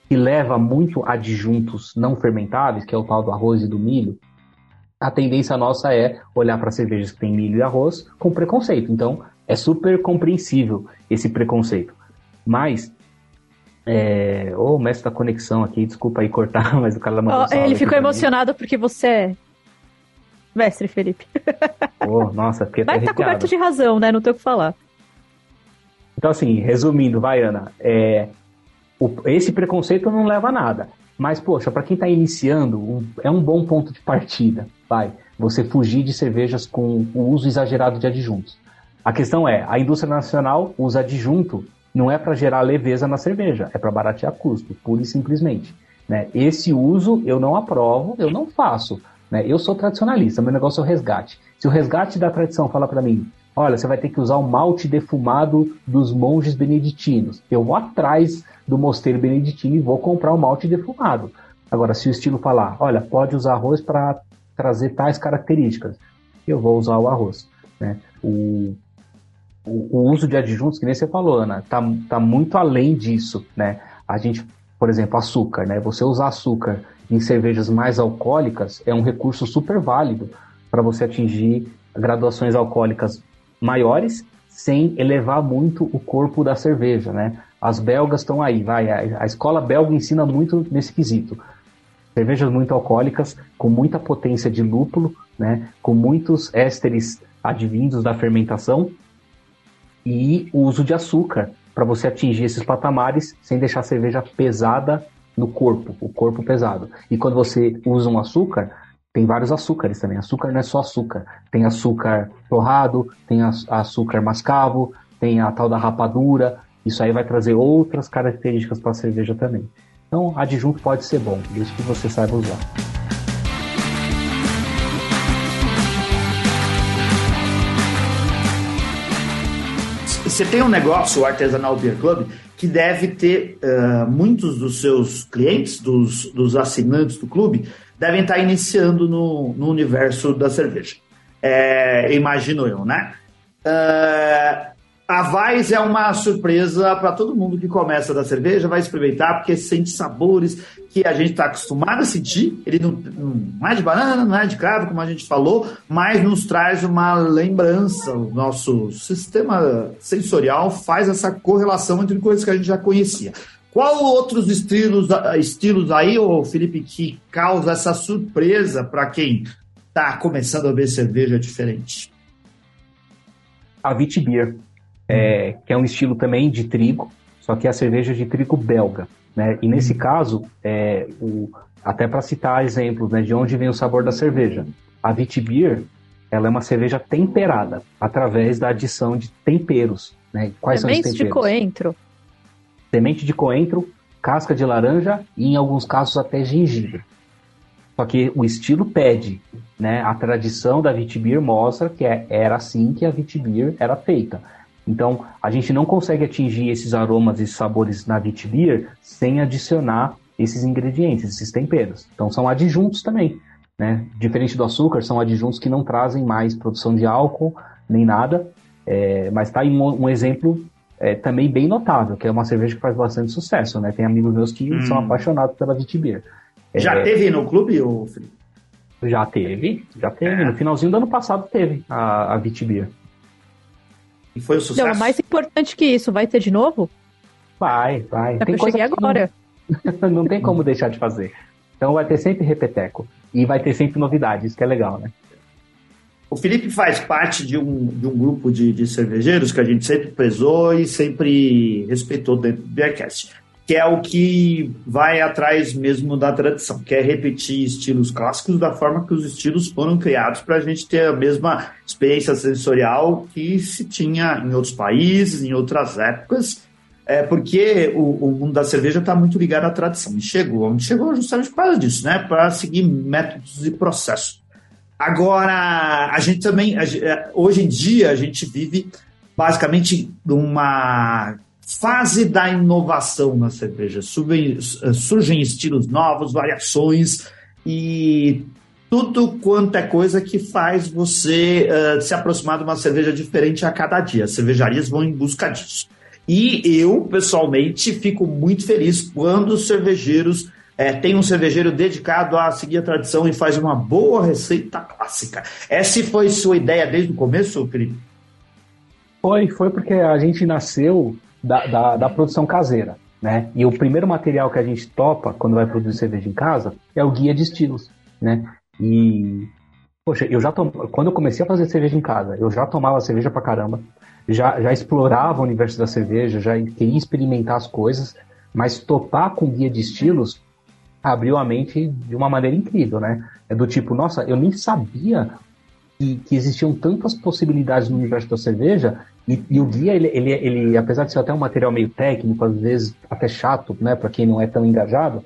que leva muito adjuntos não fermentáveis, que é o tal do arroz e do milho, a tendência nossa é olhar para cervejas que tem milho e arroz com preconceito. Então, é super compreensível esse preconceito. Mas, é... Oh, mestre da conexão aqui, desculpa aí cortar, mas o cara mandou oh, Ele ficou emocionado porque você é mestre, Felipe. Oh, nossa, fiquei Vai estar tá coberto de razão, né? Não tem o que falar. Então, assim, resumindo, vai, Ana. É... O... Esse preconceito não leva a nada. Mas, poxa, para quem está iniciando, é um bom ponto de partida, vai. Você fugir de cervejas com o uso exagerado de adjuntos. A questão é, a indústria nacional usa adjunto não é para gerar leveza na cerveja, é para baratear custo, pura e simplesmente. Né? Esse uso eu não aprovo, eu não faço. Né? Eu sou tradicionalista, meu negócio é o resgate. Se o resgate da tradição fala para mim, olha, você vai ter que usar o malte defumado dos monges beneditinos, eu vou atrás do mosteiro beneditino e vou comprar o malte defumado. Agora, se o estilo falar, olha, pode usar arroz para trazer tais características, eu vou usar o arroz. Né? O, o, o, uso de adjuntos, que nem você falou, Ana, tá, tá muito além disso, né? A gente, por exemplo, açúcar, né? Você usar açúcar em cervejas mais alcoólicas é um recurso super válido para você atingir graduações alcoólicas maiores sem elevar muito o corpo da cerveja, né? As belgas estão aí, vai, a, a escola belga ensina muito nesse quesito. cervejas muito alcoólicas, com muita potência de lúpulo, né, com muitos ésteres advindos da fermentação e o uso de açúcar para você atingir esses patamares sem deixar a cerveja pesada no corpo, o corpo pesado. E quando você usa um açúcar, tem vários açúcares também. Açúcar não é só açúcar. Tem açúcar torrado, tem açúcar mascavo, tem a tal da rapadura. Isso aí vai trazer outras características para a cerveja também. Então, adjunto pode ser bom, desde que você saiba usar. Você tem um negócio, o Artesanal Beer Club, que deve ter uh, muitos dos seus clientes, dos, dos assinantes do clube, devem estar iniciando no, no universo da cerveja. É, imagino eu, né? Uh, a Vais é uma surpresa para todo mundo que começa da cerveja, vai experimentar, porque sente sabores que a gente está acostumado a sentir. Ele não, não, é de banana, não é de cravo, como a gente falou, mas nos traz uma lembrança. O nosso sistema sensorial faz essa correlação entre coisas que a gente já conhecia. Qual outros estilos, estilos aí, ô Felipe, que causa essa surpresa para quem está começando a ver cerveja diferente? A Vitibir é, que é um estilo também de trigo, só que é a cerveja de trigo belga. Né? E nesse caso, é, o, até para citar exemplos né, de onde vem o sabor da cerveja, a Vitibir ela é uma cerveja temperada através da adição de temperos. Né? Quais Sementes são os temperos? de coentro. Semente de coentro, casca de laranja e, em alguns casos, até gengibre. Só que o estilo pede, né? A tradição da Vitibir mostra que é, era assim que a Vitibir era feita. Então, a gente não consegue atingir esses aromas e sabores na wheat beer sem adicionar esses ingredientes, esses temperos. Então, são adjuntos também. Né? Diferente do açúcar, são adjuntos que não trazem mais produção de álcool nem nada. É, mas está aí um, um exemplo é, também bem notável, que é uma cerveja que faz bastante sucesso. Né? Tem amigos meus que hum. são apaixonados pela wheat beer. Já é, teve no clube, ou Felipe? Já teve, já teve. É. No finalzinho do ano passado teve a, a beer. E foi um sucesso. Não, mais importante que isso, vai ter de novo? Vai, vai. É tem eu cheguei agora. Não, não tem como deixar de fazer. Então vai ter sempre repeteco. E vai ter sempre novidades, isso que é legal, né? O Felipe faz parte de um, de um grupo de, de cervejeiros que a gente sempre prezou e sempre respeitou dentro do Beercast que é o que vai atrás mesmo da tradição, que é repetir estilos clássicos da forma que os estilos foram criados para a gente ter a mesma experiência sensorial que se tinha em outros países, em outras épocas, é porque o, o mundo da cerveja está muito ligado à tradição. E chegou onde chegou justamente por causa disso, né? Para seguir métodos e processos. Agora, a gente também, é, hoje em dia, a gente vive basicamente numa fase da inovação na cerveja. Surgem, surgem estilos novos, variações e tudo quanto é coisa que faz você uh, se aproximar de uma cerveja diferente a cada dia. As cervejarias vão em busca disso. E eu, pessoalmente, fico muito feliz quando os cervejeiros é, tem um cervejeiro dedicado a seguir a tradição e faz uma boa receita clássica. Essa foi sua ideia desde o começo, Felipe? Foi, foi porque a gente nasceu da, da, da, produção caseira. Né? E o primeiro material que a gente topa quando vai produzir cerveja em casa é o guia de estilos. Né? E, poxa, eu já tom... quando eu comecei a fazer cerveja em casa, eu já tomava cerveja pra caramba, já, já explorava o universo da cerveja, já queria experimentar as coisas, mas topar com guia de estilos abriu a mente de uma maneira incrível, né? É do tipo, nossa, eu nem sabia que, que existiam tantas possibilidades no universo da cerveja e, e, o guia, ele, ele, ele, apesar de ser até um material meio técnico, às vezes até chato, né, para quem não é tão engajado,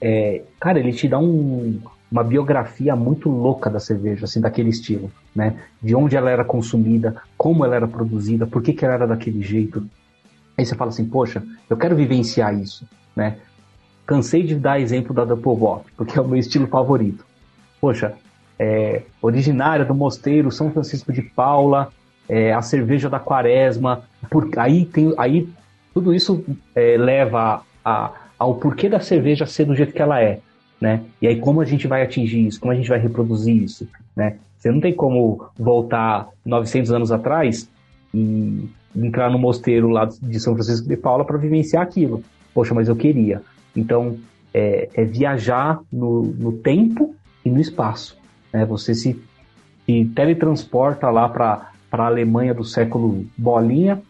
é, cara, ele te dá um, uma biografia muito louca da cerveja, assim, daquele estilo, né? De onde ela era consumida, como ela era produzida, por que, que ela era daquele jeito. Aí você fala assim, poxa, eu quero vivenciar isso, né? Cansei de dar exemplo da Double Bock, porque é o meu estilo favorito. Poxa, é, originária do mosteiro São Francisco de Paula, é, a cerveja da quaresma, aí, tem, aí tudo isso é, leva a, ao porquê da cerveja ser do jeito que ela é, né? E aí como a gente vai atingir isso, como a gente vai reproduzir isso, né? Você não tem como voltar 900 anos atrás e entrar no mosteiro lá de São Francisco de Paula para vivenciar aquilo. Poxa, mas eu queria. Então, é, é viajar no, no tempo e no espaço. Né? Você se, se teletransporta lá para a Alemanha do século bolinha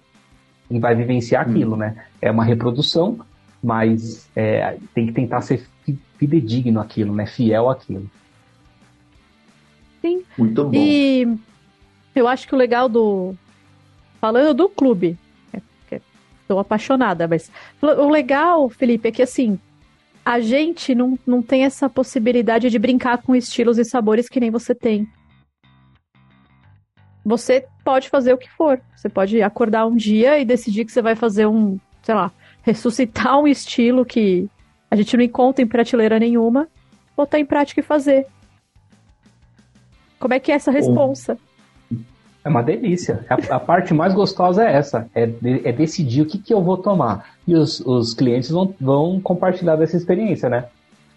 e vai vivenciar hum. aquilo, né? É uma reprodução, mas é, tem que tentar ser fidedigno aquilo, né? Fiel àquilo. Sim. Muito bom. E eu acho que o legal do. Falando do clube, estou apaixonada, mas o legal, Felipe, é que assim, a gente não, não tem essa possibilidade de brincar com estilos e sabores que nem você tem. Você pode fazer o que for. Você pode acordar um dia e decidir que você vai fazer um, sei lá, ressuscitar um estilo que a gente não encontra em prateleira nenhuma, botar em prática e fazer. Como é que é essa responsa? É uma delícia. A, a, parte mais gostosa é essa, é, de, é decidir o que, que eu vou tomar. E os, os clientes vão, vão compartilhar dessa experiência, né?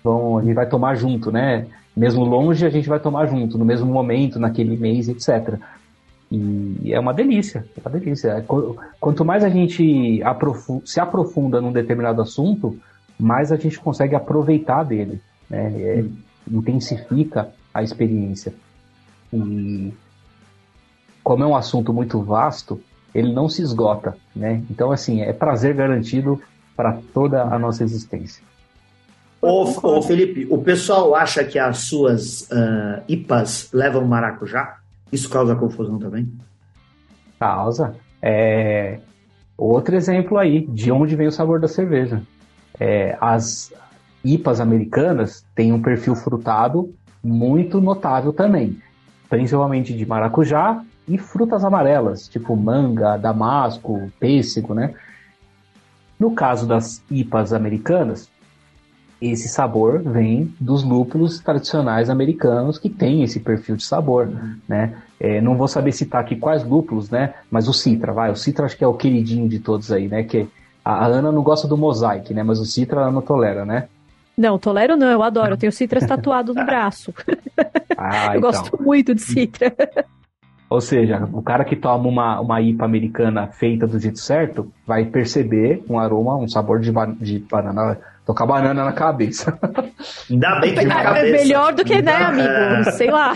Vão, a gente vai tomar junto, né? Mesmo longe, a gente vai tomar junto, no mesmo momento, naquele mês, etc. E é uma delícia, é uma delícia. É, quanto mais a gente aprofunda, se aprofunda num determinado assunto, mais a gente consegue aproveitar dele, né? É, hum. intensifica a experiência. E como é um assunto muito vasto, ele não se esgota, né? Então, assim, é prazer garantido para toda a nossa existência. Ô, ô, Felipe, o pessoal acha que as suas uh, IPAs levam maracujá? Isso causa confusão também? Causa. É... Outro exemplo aí, de onde vem o sabor da cerveja. É, as IPAs americanas têm um perfil frutado muito notável também, principalmente de maracujá e frutas amarelas, tipo manga, damasco, pêssego, né? No caso das IPAs americanas, esse sabor vem dos lúpulos tradicionais americanos que têm esse perfil de sabor, uhum. né? É, não vou saber citar aqui quais lúpulos, né? Mas o Citra, vai. O Citra acho que é o queridinho de todos aí, né? Que a Ana não gosta do Mosaic, né? Mas o Citra ela não tolera, né? Não, tolero não, eu adoro. Eu tenho Citra tatuado no braço. Ah, eu então. gosto muito de Citra. Ou seja, o cara que toma uma, uma IPA americana feita do jeito certo vai perceber um aroma, um sabor de, de banana. Tocar banana na cabeça. Ainda bem que na é cabeça. É melhor do que, né, amigo? É. Sei lá.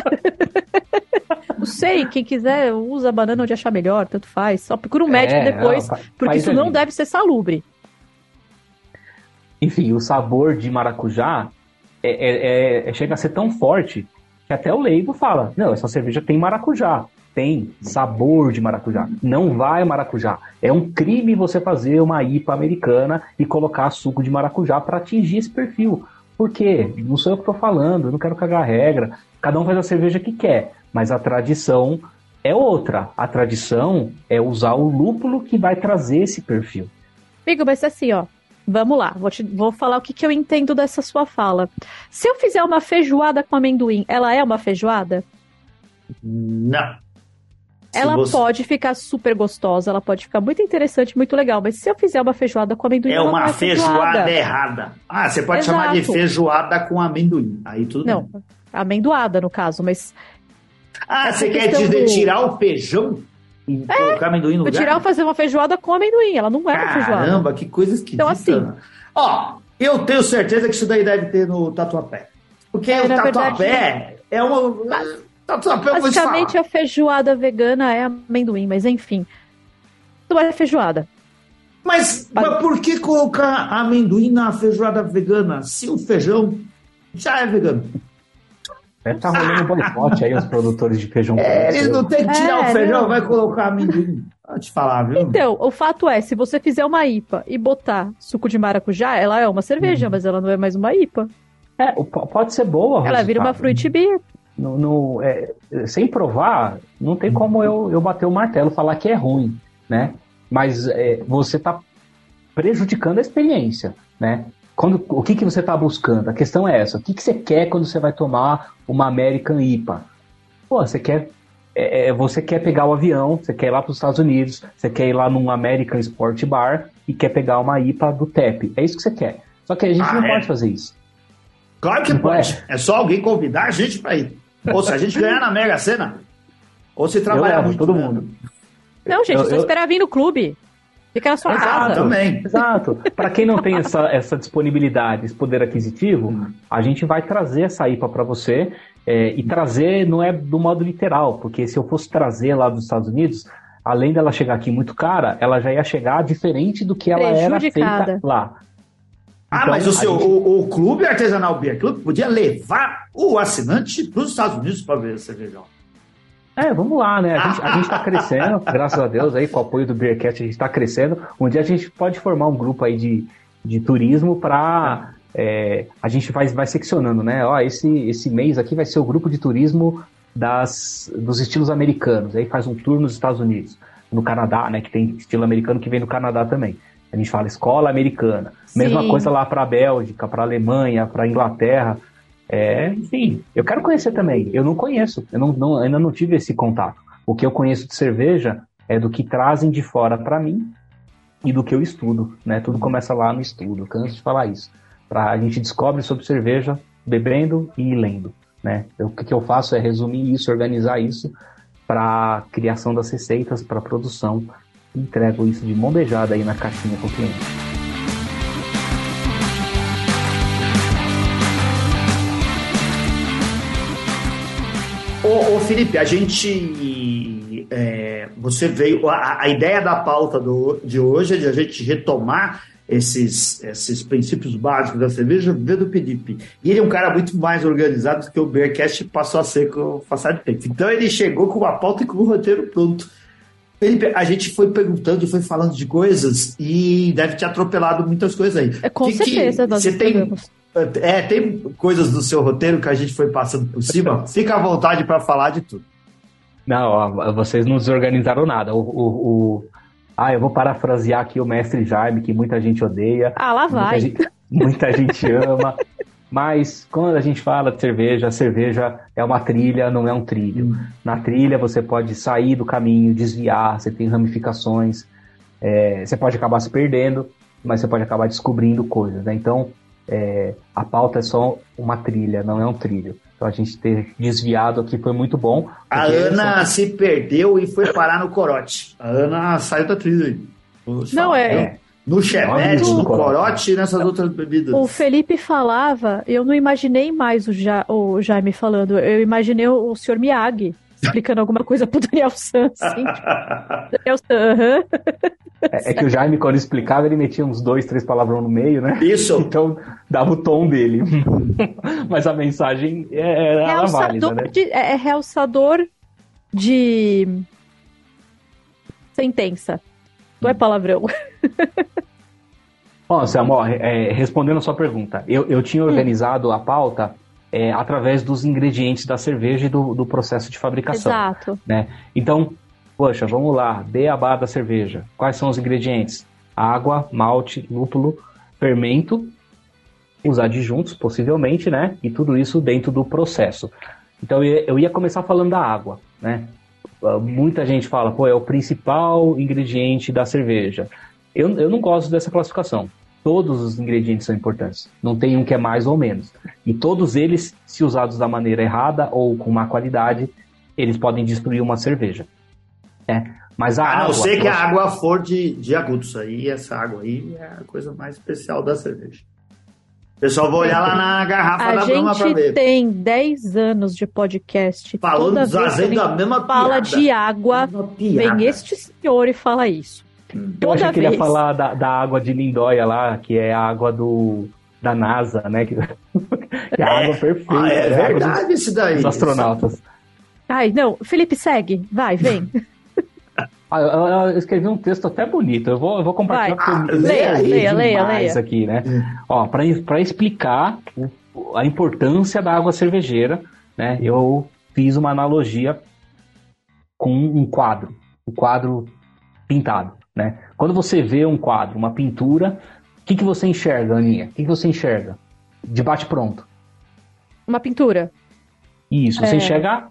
Não sei, quem quiser usa banana onde achar melhor, tanto faz. Só procura um médico é, depois, não, porque isso não deve ser salubre. Enfim, o sabor de maracujá é, é, é, chega a ser tão forte que até o leigo fala: não, essa cerveja tem maracujá tem sabor de maracujá. Não vai maracujá. É um crime você fazer uma IPA americana e colocar suco de maracujá para atingir esse perfil. Por quê? Não sou eu que estou falando, eu não quero cagar a regra. Cada um faz a cerveja que quer, mas a tradição é outra. A tradição é usar o lúpulo que vai trazer esse perfil. Amigo, mas assim, ó, Vamos lá, vou, te, vou falar o que, que eu entendo dessa sua fala. Se eu fizer uma feijoada com amendoim, ela é uma feijoada? Não ela você... pode ficar super gostosa, ela pode ficar muito interessante, muito legal, mas se eu fizer uma feijoada com amendoim, é uma é feijoada. feijoada. errada. Ah, você pode Exato. chamar de feijoada com amendoim. Aí tudo Não, bem. amendoada no caso, mas Ah, você quer dizer do... tirar o feijão e é, colocar amendoim no lugar? Tirar fazer uma feijoada com amendoim, ela não é Caramba, uma feijoada. Caramba, que coisa esquisita. Então assim, ó, eu tenho certeza que isso daí deve ter no Tatuapé. Porque é, o Tatuapé verdade, é uma Tá, tá, Basicamente, a feijoada vegana é amendoim, mas enfim. Não é feijoada. Mas, mas por que colocar amendoim na feijoada vegana se o feijão já é vegano? É, tá rolando um boicote aí os produtores de feijão. É, eles não tem que tirar é, o feijão, não. vai colocar amendoim. Pode te falar, viu? Então, o fato é, se você fizer uma IPA e botar suco de maracujá, ela é uma cerveja, hum. mas ela não é mais uma IPA. É, pode ser boa. Ela vira uma fruit beer. No, no é, sem provar, não tem como eu, eu bater o martelo e falar que é ruim, né? Mas é, você está prejudicando a experiência, né? Quando, o que, que você está buscando? A questão é essa. O que, que você quer quando você vai tomar uma American IPA? Pô, você quer é, é, você quer pegar o avião, você quer ir lá para os Estados Unidos, você quer ir lá num American Sport Bar e quer pegar uma IPA do TEP. É isso que você quer. Só que a gente ah, não é? pode fazer isso. Claro que não pode. É. é só alguém convidar a gente para ir. Ou se a gente ganhar na Mega Sena, ou se trabalhar muito. todo mundo. Não, gente, eu, só eu... esperar vir no clube. Fica na sua Exato. casa. Também. Exato. Para quem não tem essa, essa disponibilidade, esse poder aquisitivo, a gente vai trazer essa IPA para você. é, e trazer não é do modo literal, porque se eu fosse trazer lá dos Estados Unidos, além dela chegar aqui muito cara, ela já ia chegar diferente do que ela era feita lá. Ah, Então, mas o seu gente- o, o Clube Artesanal Beer Club podia levar o assinante para os Estados Unidos para ver a cervejão. É, vamos lá, né? A gente, a gente tá crescendo, graças a Deus, aí com o apoio do Beercast a gente tá crescendo. Um dia a gente pode formar um grupo aí de, de turismo para a gente vai, vai seccionando, né? Ó, esse, esse mês aqui vai ser o grupo de turismo das, dos estilos americanos. Aí faz um tour nos Estados Unidos, no Canadá, né? Que tem estilo americano que vem no Canadá também. A gente fala escola americana. Mesma Sim. coisa lá para Bélgica, para Alemanha, para Inglaterra. É, enfim, eu quero conhecer também. Eu não conheço, eu não, não- ainda não tive esse contato. O que eu conheço de cerveja é do que trazem de fora para mim e do que eu estudo, né? Tudo começa lá no estudo. Canso de falar isso. Pra, a gente descobre sobre cerveja bebendo e lendo, né? Eu- o que, que eu faço é resumir isso, organizar isso para criação das receitas, para produção. Entrego isso de mão beijada aí na caixinha para o cliente. Ô, ô, Felipe, a gente. é, você veio. A, a ideia da pauta do, de hoje é de a gente retomar esses, esses princípios básicos da cerveja veio do Felipe. E ele é um cara muito mais organizado do que o Bearcast passou a ser com o passar de tempo. Então ele chegou com uma pauta e com o roteiro pronto. Felipe, a gente foi perguntando e foi falando de coisas e deve ter atropelado muitas coisas aí. É, com Que- que certeza, nós você tem, esperamos. é, tem coisas do seu roteiro que a gente foi passando por cima. Fica à vontade para falar de tudo. Não, ó, vocês não desorganizaram nada. O, o, o- Ah, eu vou parafrasear aqui o mestre Jaime, que muita gente odeia. Ah, lá vai. Muita gente, muita gente ama. Mas quando a gente fala de cerveja, a cerveja é uma trilha, não é um trilho. Na trilha você pode sair do caminho, desviar, você tem ramificações, é, você pode acabar se perdendo, mas você pode acabar descobrindo coisas. Né? Então, é, a pauta é só uma trilha, não é um trilho. Então a gente ter desviado aqui foi muito bom. A Ana são- se perdeu e foi parar no corote. A Ana saiu da trilha Não, é- viu? No chevette, no do corote. e nessas outras bebidas. O Felipe falava, eu não imaginei mais o, ja, o Jaime falando, eu imaginei o, o Sr. Miyagi explicando alguma coisa pro Daniel San, assim. tipo, Daniel San. É, é que o Jaime, quando explicava, ele metia uns dois, três palavrão no meio, né? Isso. Então dava o tom dele. Mas a mensagem é, era válida, Realçador né? de, é, é realçador de sentença. Não é palavrão. Ó, Samuel, é, respondendo a sua pergunta, eu, eu tinha organizado a pauta é, através dos ingredientes da cerveja e do, do processo de fabricação. Exato. né? Então, poxa, vamos lá, beabá da cerveja. Quais são os ingredientes? Água, malte, lúpulo, fermento, os adjuntos, possivelmente, né? E tudo isso dentro do processo. Então, eu ia começar falando da água, né? Muita gente fala, pô, é o principal ingrediente da cerveja. Eu, eu não gosto dessa classificação. Todos os ingredientes são importantes. Não tem um que é mais ou menos. E todos eles, se usados da maneira errada ou com má qualidade, eles podem destruir uma cerveja. É. Mas a A não água. ser que a água for de, de agudos. Aí essa água aí é a coisa mais especial da cerveja. Pessoal vai olhar lá na garrafa A da Brahma pra gente ver. tem 10 anos de podcast. Falando Toda dos vez que azeios da alguém mesma fala piada. de água, vem este senhor e fala isso. Eu Toda achei que ele vez. ia falar da, da água de Lindóia lá, que é a água do, da NASA, né? Que, que é a água perfeita. Ah, é? A água dos- verdade esse daí. dos astronautas. Ai, não, Felipe, segue. Vai, vem. Ah, eu, eu- escrevi um texto até bonito. Eu vou, eu vou compartilhar eu Ah, leia, leia, leia, leia. aqui, né? Ó, para explicar o- a importância da água cervejeira, né? Eu fiz uma analogia com um quadro, um quadro pintado, né? Quando você vê um quadro, uma pintura, o que, que você enxerga, Aninha? O que, que você enxerga? De bate pronto. Uma pintura. Isso, você É. enxerga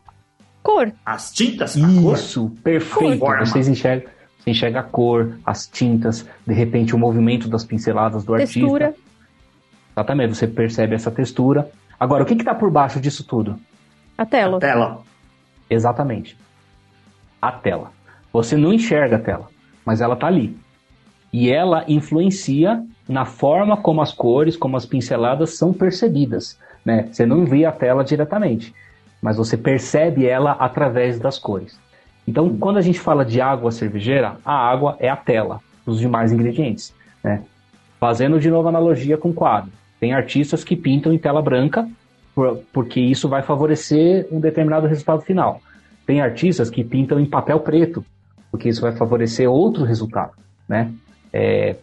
Cor. As tintas, a cor. Isso, perfeito. Forma. Vocês enxergam, você enxerga a cor, as tintas, de repente o movimento das pinceladas do Textura. artista. Exatamente, você percebe essa textura. Agora, o que está por baixo disso tudo? A tela. Tela. Exatamente. A tela. Você não enxerga a tela, mas ela está ali. E ela influencia na forma como as cores, como as pinceladas são percebidas. Né? Você não vê a tela diretamente, mas você percebe ela através das cores. Então, quando a gente fala de água cervejeira, a água é a tela dos demais ingredientes. Né? Fazendo de novo analogia com quadro. Tem artistas que pintam em tela branca porque isso vai favorecer um determinado resultado final. Tem artistas que pintam em papel preto porque isso vai favorecer outro resultado. Né? É,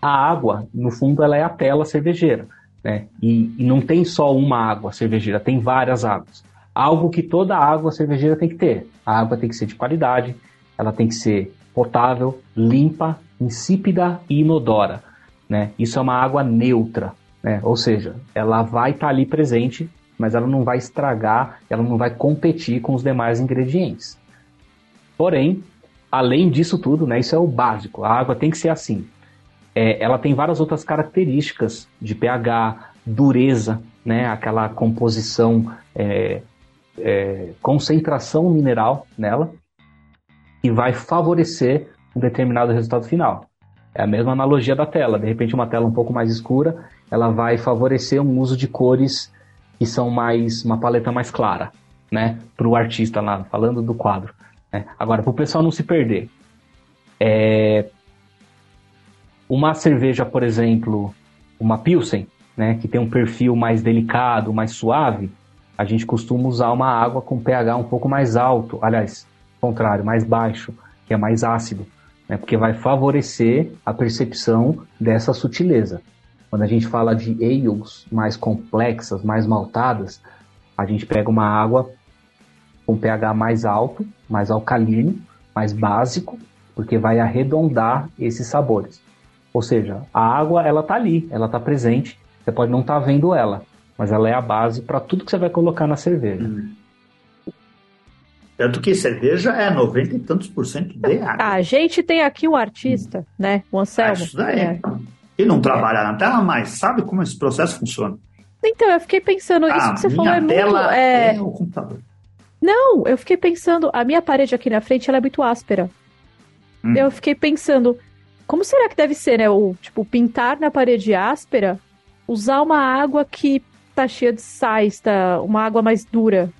a água, no fundo, ela é a tela cervejeira. Né? E, e não tem só uma água cervejeira, tem várias águas. Algo que toda água cervejeira tem que ter. A água tem que ser de qualidade, ela tem que ser potável, limpa, insípida e inodora. Né? Isso é uma água neutra, né? ou seja, ela vai estar tá ali presente, mas ela não vai estragar, ela não vai competir com os demais ingredientes. Porém, além disso tudo, né, isso é o básico, a água tem que ser assim. É, ela tem várias outras características de pH, dureza, né, aquela composição, é, é, concentração mineral nela, que vai favorecer um determinado resultado final. É a mesma analogia da tela. De repente, uma tela um pouco mais escura, ela vai favorecer um uso de cores que são mais uma paleta mais clara, né, para o artista lá, falando do quadro. Né? Agora, para o pessoal não se perder, é, uma cerveja, por exemplo, uma Pilsen, né, que tem um perfil mais delicado, mais suave, a gente costuma usar uma água com pH um pouco mais alto, aliás, contrário, mais baixo, que é mais ácido, né, porque vai favorecer a percepção dessa sutileza. Quando a gente fala de ales mais complexas, mais maltadas, a gente pega uma água com pH mais alto, mais alcalino, mais básico, porque vai arredondar esses sabores. Ou seja, a água ela tá ali, ela tá presente. Você pode não estar tá vendo ela, mas ela é a base para tudo que você vai colocar na cerveja. Hum. Tanto que cerveja é 90 e tantos por cento de água. A gente tem aqui um artista, hum. né? O Anselmo. Ah, isso daí. É. E não trabalha na tela, mas sabe como esse processo funciona. Então, eu fiquei pensando, isso que você falou é muito. É... é o computador. Não, eu fiquei pensando, a minha parede aqui na frente ela é muito áspera. Hum. Eu fiquei pensando, como será que deve ser, né? O, tipo, pintar na parede áspera, usar uma água que tá cheia de sais, tá? Uma água mais dura.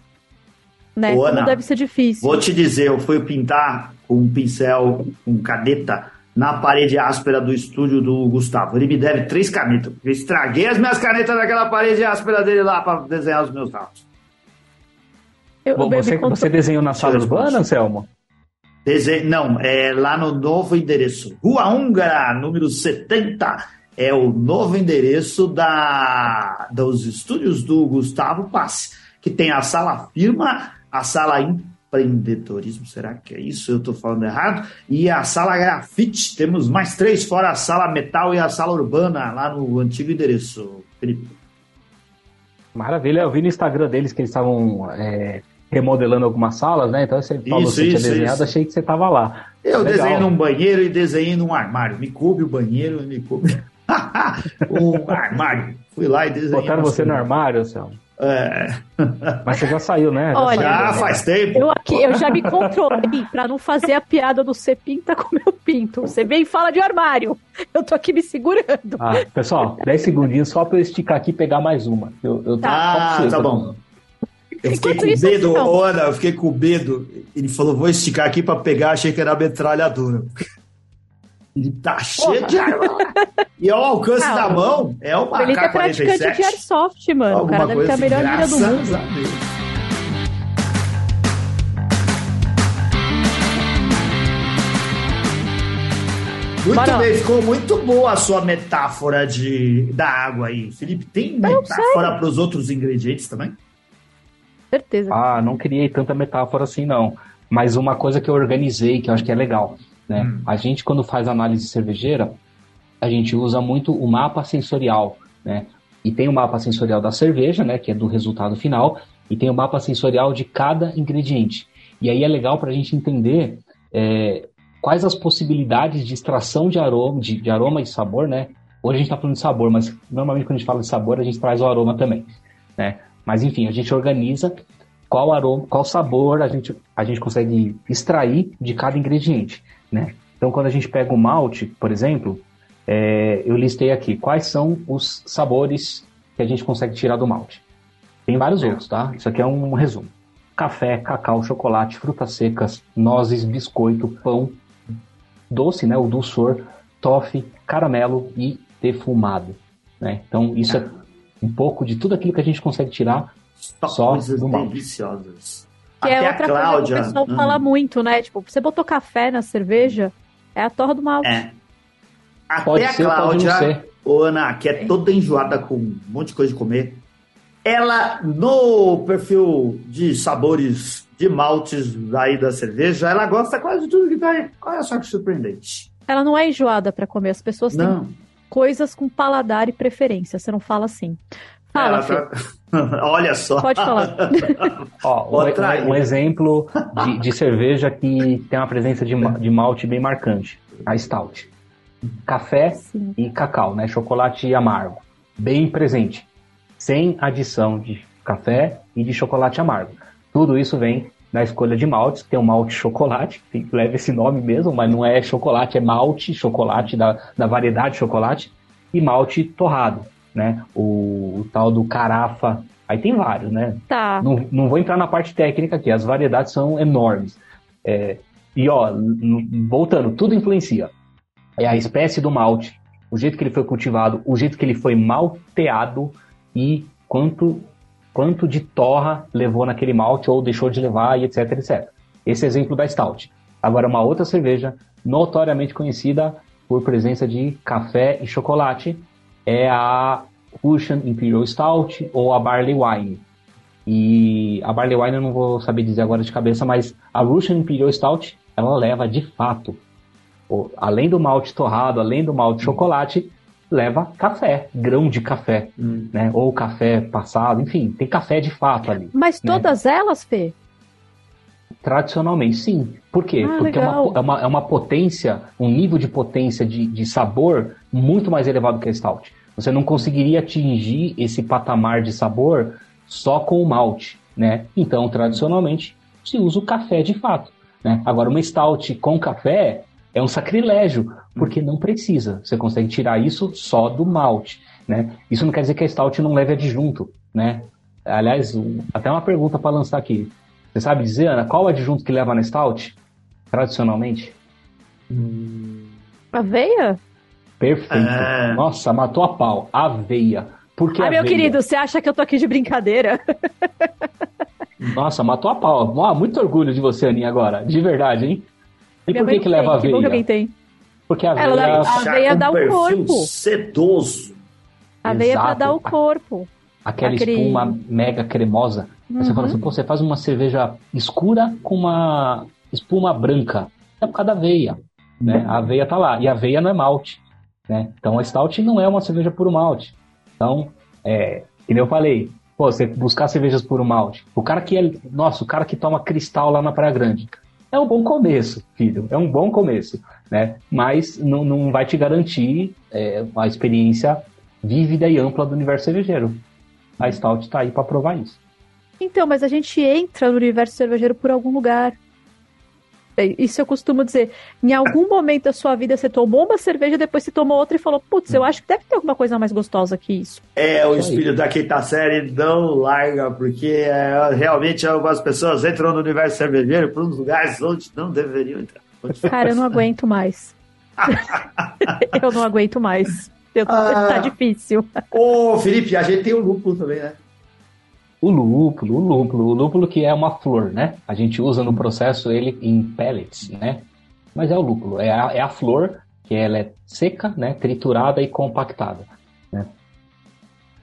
Né? Ô, Ana, deve ser difícil. Vou te dizer, eu fui pintar com um pincel, com caneta, na parede áspera do estúdio do Gustavo. Ele me deve três canetas. Eu estraguei as minhas canetas naquela parede áspera dele lá para desenhar os meus dados. Bom, você, você desenhou na sala urbana, Anselmo? Não, é lá no novo endereço. Rua Húngara, número 70. É o novo endereço da... dos estúdios do Gustavo Passe, que tem a sala firma, a sala empreendedorismo, será que é isso? Eu estou falando errado? E a sala grafite, temos mais três, fora a sala metal e a sala urbana, lá no antigo endereço, Felipe. Maravilha, eu vi no Instagram deles que eles estavam é, remodelando algumas salas, né? Então você falou isso, que você tinha desenhado, isso. achei que você estava lá. Eu Legal. desenhei num banheiro e desenhei num armário. Me coube o banheiro e me coube o armário. Fui lá e desenhei. Botaram você no armário, Celso? É. Mas você já saiu, né? Já Olha, saiu, né? faz tempo. Eu, aqui, eu já me controlei para não fazer a piada do você pinta com meu pinto. Você vem e fala de armário. Eu tô aqui me segurando. Ah, pessoal, 10 segundinhos só para eu esticar aqui e pegar mais uma. Eu, eu tá, ah, tá bom. Eu fiquei com isso, medo. Ana, eu fiquei com medo. Ele falou, vou esticar aqui para pegar, achei que era metralhadora. Ele tá cheio Porra. de arma. E ao alcance da mão, é uma Ele é praticante de airsoft, mano. Alguma o cara deve ter a melhor mira do mundo. Muito Bora. bem, ficou muito boa a sua metáfora de, da água aí. Felipe, tem metáfora para os outros ingredientes também? Certeza. Ah, não criei tanta metáfora assim, não. Mas uma coisa que eu organizei, que eu acho que é legal. Né? Hum. A gente, quando faz análise cervejeira, a gente usa muito o mapa sensorial, né? E tem o mapa sensorial da cerveja, né? Que é do resultado final, e tem o mapa sensorial de cada ingrediente. E aí é legal para a gente entender é, quais as possibilidades de extração de aroma, de, de aroma e sabor, né? Hoje a gente está falando de sabor, mas normalmente quando a gente fala de sabor, a gente traz o aroma também, né? Mas enfim, a gente organiza qual aroma, qual sabor a gente, a gente consegue extrair de cada ingrediente, né? Então, quando a gente pega o malte, por exemplo, é, eu listei aqui quais são os sabores que a gente consegue tirar do malte. Tem vários é. outros, tá? Isso aqui é um resumo. Café, cacau, chocolate, frutas secas, nozes, biscoito, pão, doce, né, o dulçor, toffee, caramelo e defumado. Né? Então, isso é um pouco de tudo aquilo que a gente consegue tirar só, só coisas do malte. deliciosas. Que é Até é outra Cláudia, coisa que o pessoal hum. fala muito, né? Tipo, você botou café na cerveja, é a torra do malte. É. Até pode a ser, Cláudia, ô Ana, que é toda enjoada com um monte de coisa de comer, ela, no perfil de sabores de maltes aí da cerveja, ela gosta quase de tudo que tá aí. Olha só que surpreendente. Ela não é enjoada para comer, as pessoas não. têm coisas com paladar e preferência, você não fala assim. Fala, tá... Olha só. Pode falar. Ó, um, um, exemplo de, de, cerveja que tem uma presença de, de malte bem marcante. A Stout. Café Sim. e cacau, né? Chocolate amargo. Bem presente sem adição de café e de chocolate amargo. Tudo isso vem na escolha de maltes, tem o malte chocolate, que leva esse nome mesmo, mas não é chocolate, é malte, chocolate da, da variedade de chocolate, e malte torrado, né? O, o tal do carafa, aí tem vários, né? Tá. Não, não vou entrar na parte técnica aqui, as variedades são enormes. É, e ó, voltando, tudo influencia. É a espécie do malte, o jeito que ele foi cultivado, o jeito que ele foi malteado, e quanto, quanto de torra levou naquele malte ou deixou de levar e etc, etc. Esse é exemplo da Stout. Agora, uma outra cerveja notoriamente conhecida por presença de café e chocolate é a Russian Imperial Stout ou a Barley Wine. E a Barley Wine eu não vou saber dizer agora de cabeça, mas a Russian Imperial Stout, ela leva de fato, além do malte torrado, além do malte chocolate, leva café, grão de café, hum. né? Ou café passado, enfim, tem café de fato ali. Mas né? todas elas, Fê? Tradicionalmente, sim. Por quê? Ah, Porque é uma, é uma, é, uma, potência, um nível de potência de, de sabor muito mais elevado que a Stout. Você não conseguiria atingir esse patamar de sabor só com o malte, né? Então, tradicionalmente, se usa o café de fato. Né? Agora, uma Stout com café é um sacrilégio, porque não precisa. Você consegue tirar isso só do malte, né? Isso não quer dizer que a stout não leve adjunto, né? Aliás, até uma pergunta para lançar aqui. Você sabe dizer, Ana, qual adjunto que leva na stout, tradicionalmente? Aveia? Perfeito. É... Nossa, matou a pau. Aveia. Por que ah, aveia? meu querido, você acha que eu tô aqui de brincadeira? Nossa, matou a pau. Ah, muito orgulho de você, Aninha, agora. De verdade, hein? E Minha por que, que leva aveia? Que bom que alguém tem. Porque a Ela, a aveia dá o corpo. sedoso. A aveia para dar o corpo. Aquela Aquele... espuma mega cremosa. Uhum. Aí você fala assim, uhum. pô, você faz uma cerveja escura com uma espuma branca. É por causa da aveia. Né? A aveia tá lá. E a aveia não é malte. Né? Então a stout não é uma cerveja puro malte. Então, é, como eu falei, pô, você buscar cervejas puro malte. O cara que é, nossa, o cara que toma cristal lá na Praia Grande é um bom começo, filho. É um bom começo, né? Mas não, não vai te garantir é, uma experiência vívida e ampla do universo cervejeiro. A Stout está aí para provar isso. Então, mas a gente entra no universo cervejeiro por algum lugar. É, isso eu costumo dizer. Em algum momento da sua vida você tomou uma cerveja, depois você tomou outra e falou: Putz, eu acho que deve ter alguma coisa mais gostosa que isso. É, o espírito da quinta série não larga, porque é, realmente algumas pessoas entram no universo cervejeiro por uns lugares onde não deveriam entrar. Cara, eu não aguento mais. eu não aguento mais. Eu, ah, tá difícil. Ô, Felipe, a gente tem o lúpulo também, né? o lúpulo, o lúpulo, o lúpulo que é uma flor, né? A gente usa no processo ele em pellets, né? Mas é o lúpulo, é a, é a flor que ela é seca, né? Triturada e compactada, né?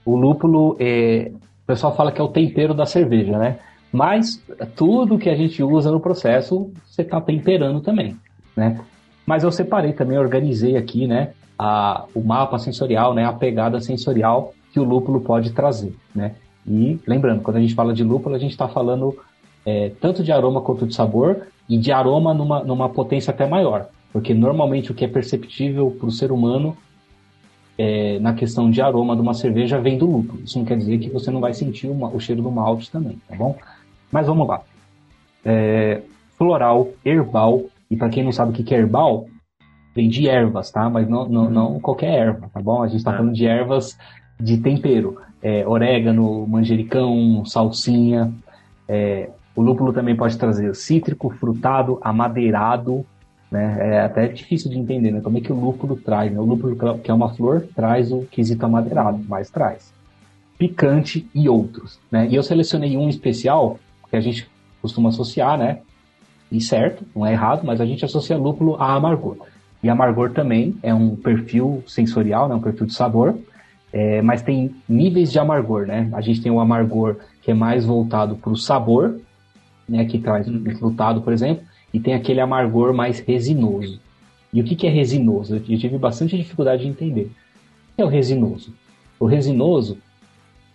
O lúpulo, é, o pessoal fala que é o tempero da cerveja, né? Mas tudo que a gente usa no processo, você está temperando também, né? Mas eu separei também, organizei aqui, né? A, o mapa sensorial, né? A pegada sensorial que o lúpulo pode trazer, né? E lembrando, quando a gente fala de lúpulo, a gente está falando é, tanto de aroma quanto de sabor e de aroma numa, numa potência até maior. Porque normalmente o que é perceptível para o ser humano é, na questão de aroma de uma cerveja vem do lúpulo. Isso não quer dizer que você não vai sentir uma, o cheiro do malte também, tá bom? Mas vamos lá. É, floral, herbal, e para quem não sabe o que é herbal, vem de ervas, tá? Mas não, não, não qualquer erva, tá bom? A gente está é. falando de ervas de tempero. É, orégano, manjericão, salsinha. É, o lúpulo também pode trazer cítrico, frutado, amadeirado, né? É até difícil de entender, né? Como é que o lúpulo traz, né? O lúpulo, que é uma flor, traz o quesito amadeirado, mas traz. Picante e outros, né? E eu selecionei um especial, que a gente costuma associar, né? E certo, não é errado, mas a gente associa lúpulo a amargor. E amargor também é um perfil sensorial, né? Um perfil de sabor. É, mas tem níveis de amargor, né? A gente tem o amargor que é mais voltado para o sabor, né? Que traz um frutado, por exemplo, e tem aquele amargor mais resinoso. E o que, que é resinoso? Eu tive bastante dificuldade de entender. O que é o resinoso? O resinoso,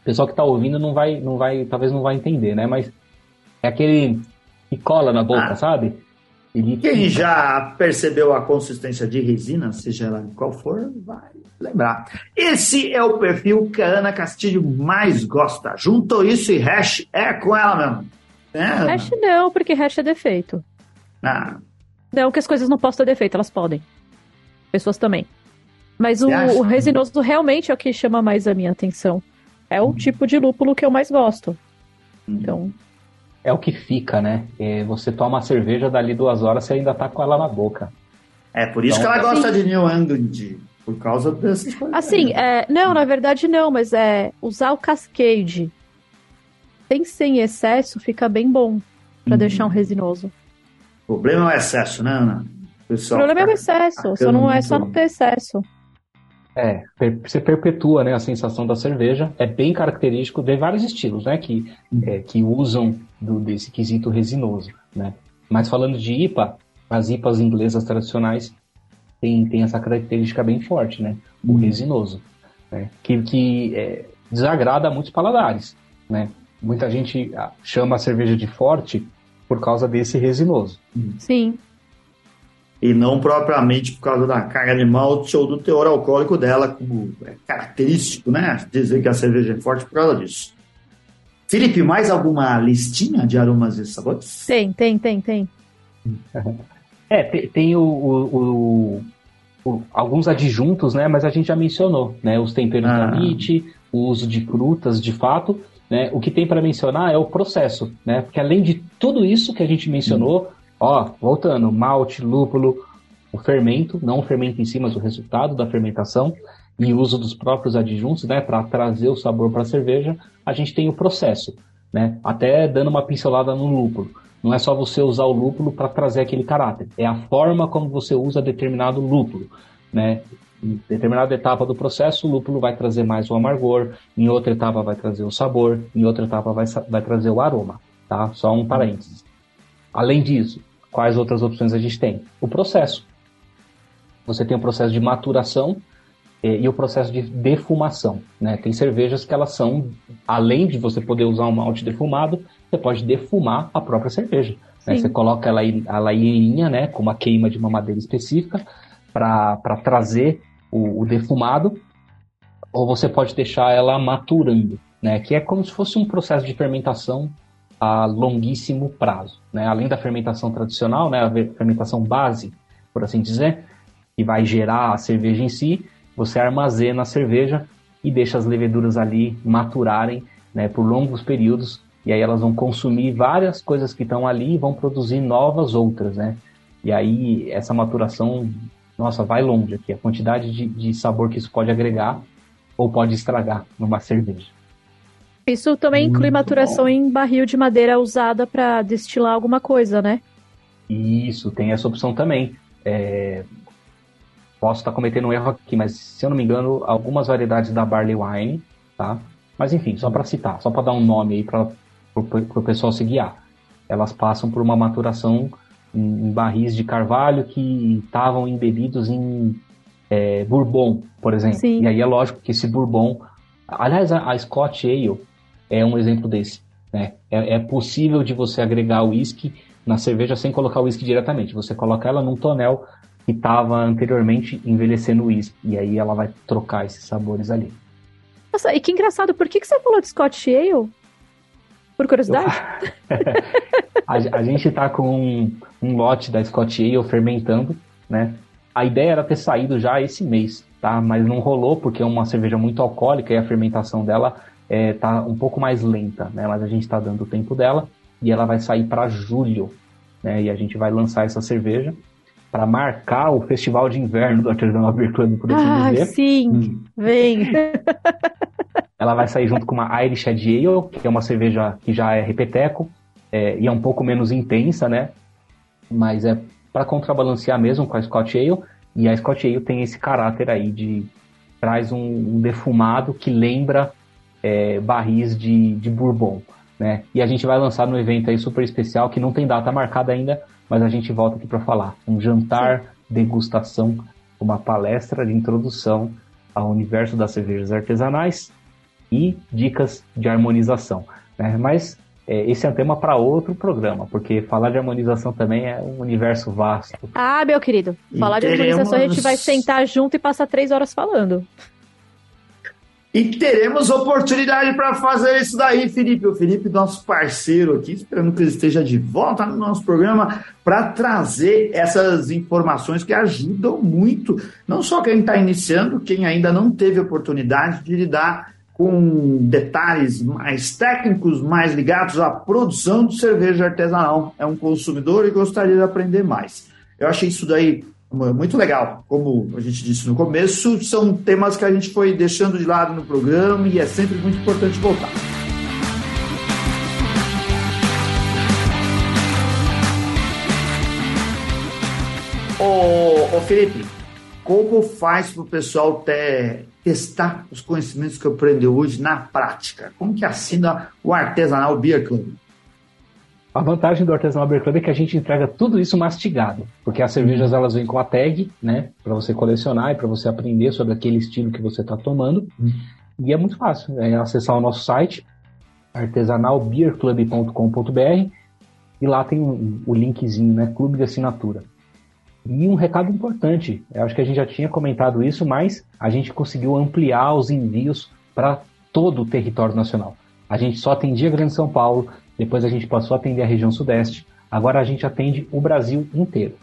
o pessoal que está ouvindo não vai, não vai, talvez não vai entender, né? Mas é aquele que cola na boca, ah. sabe? Ele... Quem já percebeu a consistência de resina, seja ela qual for, vai lembrar. Esse é o perfil que a Ana Castilho mais gosta. Juntou isso e hash é com ela mesmo. É, hash não, porque hash é defeito. Ah. Não que as coisas não possam ter defeito, elas podem. Pessoas também. Mas o, o, resinoso realmente é o que chama mais a minha atenção. É o hum. tipo de lúpulo que eu mais gosto. Hum. Então, é o que fica, né? É, você toma a cerveja dali duas horas e ainda tá com ela na boca. É por isso então, que ela gosta assim, de New England, por causa dessas coisas. Assim, é, não, na verdade não, mas é usar o Cascade sem ser excesso fica bem bom para uhum. deixar um resinoso. O problema é o excesso, né, Ana? O, o problema é o excesso, só não é só não ter excesso. É, você perpetua né, a sensação da cerveja. É bem característico de vários estilos, né? Que, é, que usam do, desse quesito resinoso, né? Mas falando de IPA, as IPAs inglesas tradicionais têm, têm essa característica bem forte, né? O uhum. resinoso, né? Que, que é, desagrada muitos paladares, né? Muita gente ah, chama a cerveja de forte por causa desse resinoso. Sim e não propriamente por causa da carga de malte ou do teor alcoólico dela, como é característico, né? Dizer que a cerveja é forte por causa disso. Felipe, mais alguma listinha de aromas e sabores? Tem, tem, tem, tem. É, tem, tem o, o, o, alguns adjuntos, né? Mas a gente já mencionou, né? Os temperos ah. da MIT, o uso de frutas, de fato. Né? O que tem para mencionar é o processo, né? Porque além de tudo isso que a gente mencionou, Ó, voltando, malte, lúpulo, o fermento, não o fermento em si, mas o resultado da fermentação e uso dos próprios adjuntos, né, para trazer o sabor para a cerveja, a gente tem o processo, né? Até dando uma pincelada no lúpulo. Não é só você usar o lúpulo para trazer aquele caráter, é a forma como você usa determinado lúpulo, né? Em determinada etapa do processo, o lúpulo vai trazer mais o amargor, em outra etapa vai trazer o sabor, em outra etapa vai, vai trazer o aroma, tá? Só um parênteses. Além disso, quais outras opções a gente tem? O processo. Você tem o processo de maturação e, e o processo de defumação. Né? Tem cervejas que elas são, além de você poder usar um malte defumado, você pode defumar a própria cerveja. Né? Você coloca ela, ela inteirinha, né, com uma queima de uma madeira específica, para trazer o, o defumado, ou você pode deixar ela maturando, né? Que é como se fosse um processo de fermentação a longuíssimo prazo. Né? Além da fermentação tradicional, né, a fermentação base, por assim dizer, que vai gerar a cerveja em si, você armazena a cerveja e deixa as leveduras ali maturarem né, por longos períodos, e aí elas vão consumir várias coisas que estão ali e vão produzir novas outras, né? E aí essa maturação, nossa, vai longe aqui, a quantidade de, de sabor que isso pode agregar ou pode estragar numa cerveja. Isso também inclui maturação bom. em barril de madeira usada para destilar alguma coisa, né? Isso, tem essa opção também. É... Posso estar tá cometendo um erro aqui, mas se eu não me engano, algumas variedades da Barley Wine, tá? Mas enfim, só para citar, só para dar um nome aí para o pessoal se guiar. Elas passam por uma maturação em, em barris de carvalho que estavam embebidos em é, bourbon, por exemplo. Sim. E aí é lógico que esse bourbon Aliás, a, a Scott Ale, é um exemplo desse. Né? É, é possível de você agregar o uísque na cerveja sem colocar o uísque diretamente. Você coloca ela num tonel que estava anteriormente envelhecendo o uísque. E aí ela vai trocar esses sabores ali. Nossa, e que engraçado, por que, que você falou de Scott Ale? Por curiosidade? a, a, gente está com um, um, lote da Scott Ale fermentando, né? a ideia era ter saído já esse mês, tá? Mas não rolou porque é uma cerveja muito alcoólica e a fermentação dela é, tá um pouco mais lenta, né? Mas a gente está dando o tempo dela e ela vai sair para julho, né? E a gente vai lançar essa cerveja para marcar o festival de inverno do Artesanal Beer Club, por assim ah, dizer. sim, hum. vem. ela vai sair junto com uma Irish Red Ale, que é uma cerveja que já é repeteco é, e é um pouco menos intensa, né? Mas é para contrabalancear mesmo com a Scotch Ale. E a Scotch Ale tem esse caráter aí de traz um, um defumado que lembra é, barris de, de bourbon, né? E a gente vai lançar no evento aí super especial que não tem data marcada ainda, mas a gente volta aqui para falar. Um jantar, degustação, uma palestra de introdução ao universo das cervejas artesanais e dicas de harmonização. Né? Mas é, esse é um tema para outro programa, porque falar de harmonização também é um universo vasto. Ah, meu querido, falar de harmonização a gente vai sentar junto e passar três horas falando. E teremos oportunidade para fazer isso daí, Felipe. O Felipe, nosso parceiro aqui, esperando que ele esteja de volta no nosso programa para trazer essas informações que ajudam muito, não só quem está iniciando, quem ainda não teve oportunidade de lidar com detalhes mais técnicos, mais ligados à produção de cerveja artesanal. É um consumidor e gostaria de aprender mais. Eu achei isso daí muito legal. Como a gente disse no começo, são temas que a gente foi deixando de lado no programa e é sempre muito importante voltar. Ô, ô Felipe, como faz para o pessoal testar os conhecimentos que aprendeu hoje na prática? Como que assina o Artesanal Beer Club? A vantagem do Artesanal Beer Club é que a gente entrega tudo isso mastigado, porque as cervejas elas vêm com a tag, né, para você colecionar e para você aprender sobre aquele estilo que você está tomando. E é muito fácil, é acessar o nosso site artesanalbeerclub.com.br e lá tem o, o linkzinho, né, clube de assinatura. E um recado importante, eu acho que a gente já tinha comentado isso, mas a gente conseguiu ampliar os envios para todo o território nacional. A gente só atendia Grande São Paulo, depois a gente passou a atender a região sudeste. Agora a gente atende o Brasil inteiro.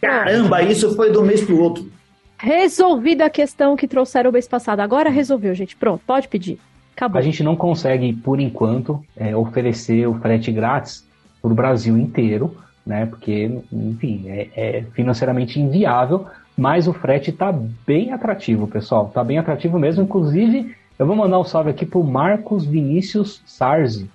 Caramba, isso foi do mês para o outro. Resolvida a questão que trouxeram o mês passado. Agora resolveu, gente. Pronto, pode pedir. Acabou. A gente não consegue, por enquanto, é, oferecer o frete grátis para o Brasil inteiro, né? Porque, enfim, é, é financeiramente inviável, mas o frete está bem atrativo, pessoal. Está bem atrativo mesmo. Inclusive, eu vou mandar um salve aqui para o Marcos Vinícius Sarzi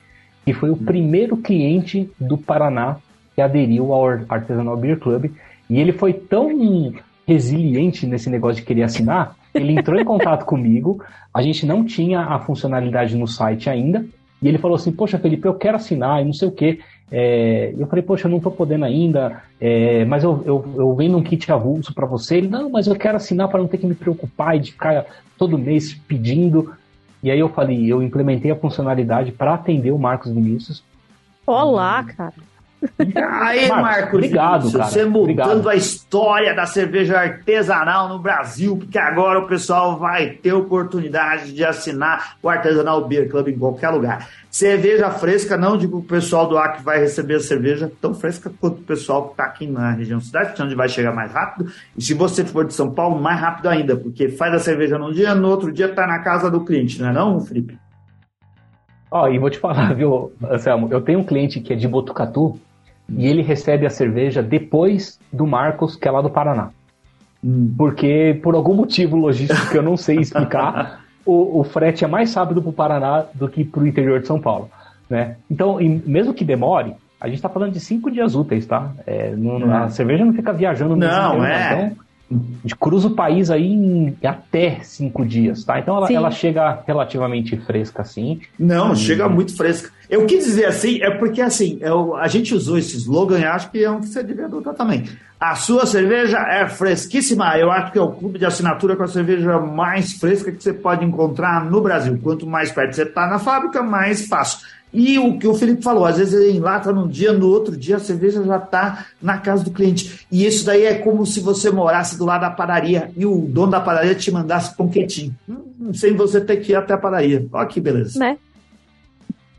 que foi o primeiro cliente do Paraná que aderiu ao Artesanal Beer Club. E ele foi tão resiliente nesse negócio de querer assinar, ele entrou em contato comigo, a gente não tinha a funcionalidade no site ainda, e ele falou assim, poxa Felipe, eu quero assinar e não sei o quê. É, eu falei, poxa, eu não estou podendo ainda, é, mas eu, eu, eu vendo um kit avulso para você. Ele, não, mas eu quero assinar para não ter que me preocupar e de ficar todo mês pedindo. E aí eu falei, eu implementei a funcionalidade para atender o Marcos Vinícius. Olá, cara. Aí, Marcos, Marcos obrigado, cara. Você mudando obrigado. a história da cerveja artesanal no Brasil, porque agora o pessoal vai ter oportunidade de assinar o Artesanal Beer Club em qualquer lugar. Cerveja fresca, não digo o pessoal do Acre vai receber a cerveja tão fresca quanto o pessoal que está aqui na região cidade, onde vai chegar mais rápido. E se você for de São Paulo, mais rápido ainda, porque faz a cerveja num dia, no outro dia está na casa do cliente, não é não, Felipe? Ó, oh, e vou te falar, viu, Anselmo, eu tenho um cliente que é de Botucatu e ele recebe a cerveja depois do Marcos, que é lá do Paraná. Hum. Porque, por algum motivo logístico que eu não sei explicar, o, o, frete é mais rápido para o Paraná do que para o interior de São Paulo. Né? Então, mesmo que demore, a gente está falando de cinco dias úteis, tá? É, não, A cerveja não fica viajando no Não, inteiro, é. Então, cruza o país aí em até cinco dias, tá? Então ela, ela chega relativamente fresca assim. Não, e... chega muito fresca. Eu quis dizer assim, é porque assim, eu, a gente usou esse slogan e acho que é um que você devia adotar também. A sua cerveja é fresquíssima. Eu acho que é o clube de assinatura com a cerveja mais fresca que você pode encontrar no Brasil. Quanto mais perto você está na fábrica, mais fácil. E o que o Felipe falou, às vezes ele enlata num dia, no outro dia a cerveja já está na casa do cliente. E isso daí é como se você morasse do lado da padaria e o dono da padaria te mandasse pão quentinho, hum, sem você ter que ir até a padaria. Olha que beleza. Né?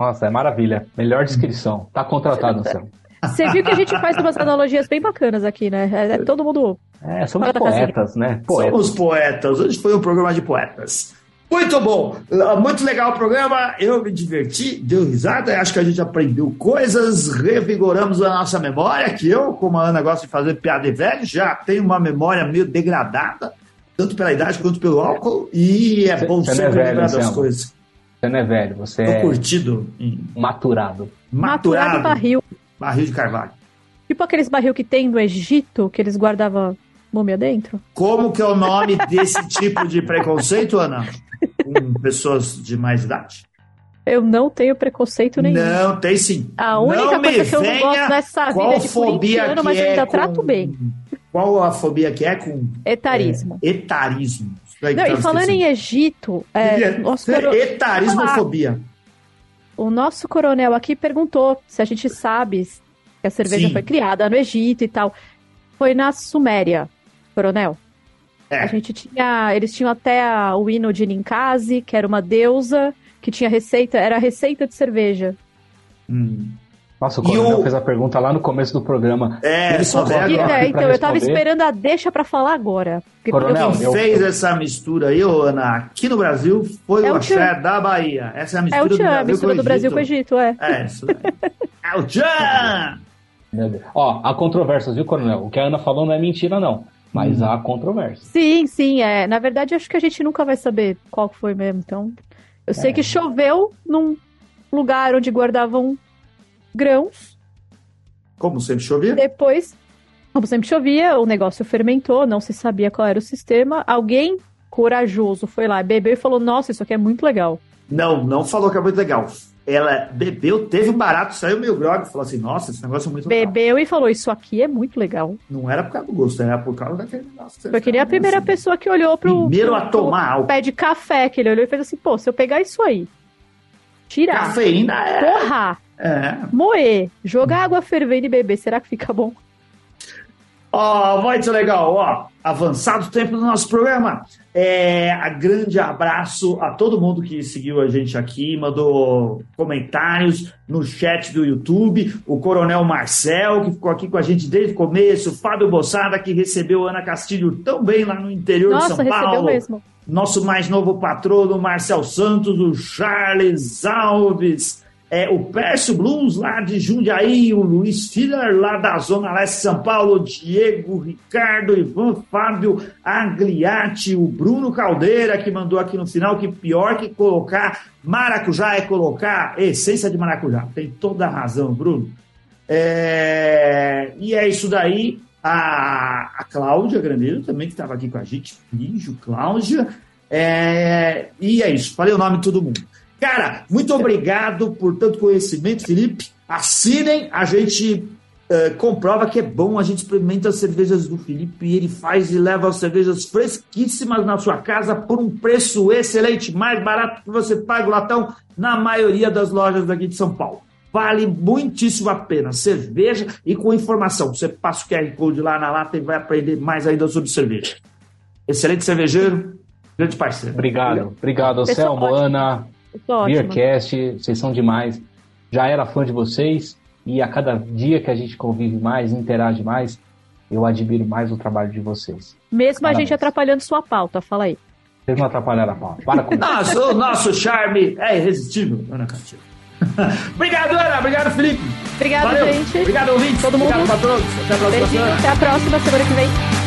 Nossa, é maravilha. Melhor descrição. Tá contratado, céu. Você viu que a gente faz umas analogias bem bacanas aqui, né? É, é todo mundo É, somos poetas, né? Poetas. Somos poetas. Hoje foi um programa de poetas. Muito bom, muito legal o programa. Eu me diverti, deu risada. Acho que a gente aprendeu coisas, revigoramos a nossa memória. Que eu, como a Ana, gosto de fazer piada de velho, já tenho uma memória meio degradada, tanto pela idade quanto pelo álcool. E é bom você sempre é velho, lembrar das coisas. Você não é velho, você Tô é. curtido. Maturado. Maturado. Maturado barril. Barril de carvalho. Tipo aqueles barril que tem no Egito, que eles guardavam múmia dentro? Como que é o nome desse tipo de preconceito, Ana? Com pessoas de mais idade? Eu não tenho preconceito nenhum. Não, tem sim. A única não coisa que eu não gosto nessa vida é de corintiano, mas eu ainda é trato bem. Qual a fobia que é com... Etarismo. É, etarismo. Não, e falando em Egito... É, nosso coro... Etarismofobia. O nosso coronel aqui perguntou se a gente sabe que a cerveja sim. foi criada no Egito e tal. Foi na Suméria, coronel. É. A gente tinha. Eles tinham até a, o hino de Ninkasi, que era uma deusa, que tinha receita, era receita de cerveja. Hum. Nossa, o Coronel o... fez a pergunta lá no começo do programa. É, ele só é, Então, eu tava esperando a deixa para falar agora. Coronel, quem fez eu... essa mistura aí, ô, Ana, aqui no Brasil foi é o axé da Bahia. Essa é a mistura, é o tchan, do, Brasil mistura do Brasil com o Egito, é. É, isso É o tchan! Ó, há controvérsias, viu, Coronel? O que a Ana falou não é mentira, não. Mas hum. há controvérsia. Sim, sim, é. Na verdade, acho que a gente nunca vai saber qual foi mesmo. Então, eu sei é. que choveu num lugar onde guardavam grãos. Como sempre chovia? Depois, como sempre chovia, o negócio fermentou, não se sabia qual era o sistema. Alguém corajoso foi lá, bebeu e falou: Nossa, isso aqui é muito legal. Não, não falou que é muito legal ela bebeu, teve um barato, saiu meio grog, falou assim, nossa, esse negócio é muito legal. Bebeu e falou, isso aqui é muito legal. Não era por causa do gosto, era por causa daquele negócio. Foi que a primeira assim. pessoa que olhou pro, Primeiro a tomar pé de café, que ele olhou e fez assim, pô, se eu pegar isso aí, tirar, Cafeína é... torrar, é. moer, jogar água fervendo e beber, será que fica bom? Ó, oh, muito legal, ó. Avançado tempo do nosso programa. É, grande abraço a todo mundo que seguiu a gente aqui, mandou comentários no chat do YouTube. O Coronel Marcel, que ficou aqui com a gente desde o começo. Fábio Bossada, que recebeu Ana Castilho tão bem lá no interior Nossa, de São Paulo. Mesmo. Nosso mais novo patrono, Marcel Santos, o Charles Alves é, o Pércio Blues lá de Jundiaí, o Luiz Filler lá da Zona Leste de São Paulo, Diego, Ricardo, Ivan, Fábio, Agliati, o Bruno Caldeira que mandou aqui no final que pior que colocar maracujá é colocar essência de maracujá. Tem toda a razão, Bruno. É, e é isso daí. A, a Cláudia Grandeiro também, que estava aqui com a gente. Beijo, Cláudia. É, e é isso. Falei o nome de todo mundo. Cara, muito obrigado por tanto conhecimento, Felipe. Assinem, a gente uh, comprova que é bom, a gente experimenta as cervejas do Felipe e ele faz e leva as cervejas fresquíssimas na sua casa por um preço excelente, mais barato que você paga o latão na maioria das lojas daqui de São Paulo. Vale muitíssimo a pena. Cerveja e com informação. Você passa o QR Code lá na lata e vai aprender mais ainda sobre cerveja. Excelente cervejeiro, grande parceiro. Obrigado, obrigado, Selmo, Ana. Beercast, vocês são demais. Já era fã de vocês e a cada dia que a gente convive mais, interage mais, eu admiro mais o trabalho de vocês. Mesmo Parabéns. a gente atrapalhando sua pauta, fala aí. Vocês não atrapalharam a pauta. Para com isso. o nosso charme é irresistível, Ana Castilho. Obrigado, Ana. Obrigado, Felipe. Obrigado, Valeu. gente. Obrigado, ouvinte. Todo mundo. Obrigado, patronos. Até a próxima Beijinho. Até a próxima semana que vem.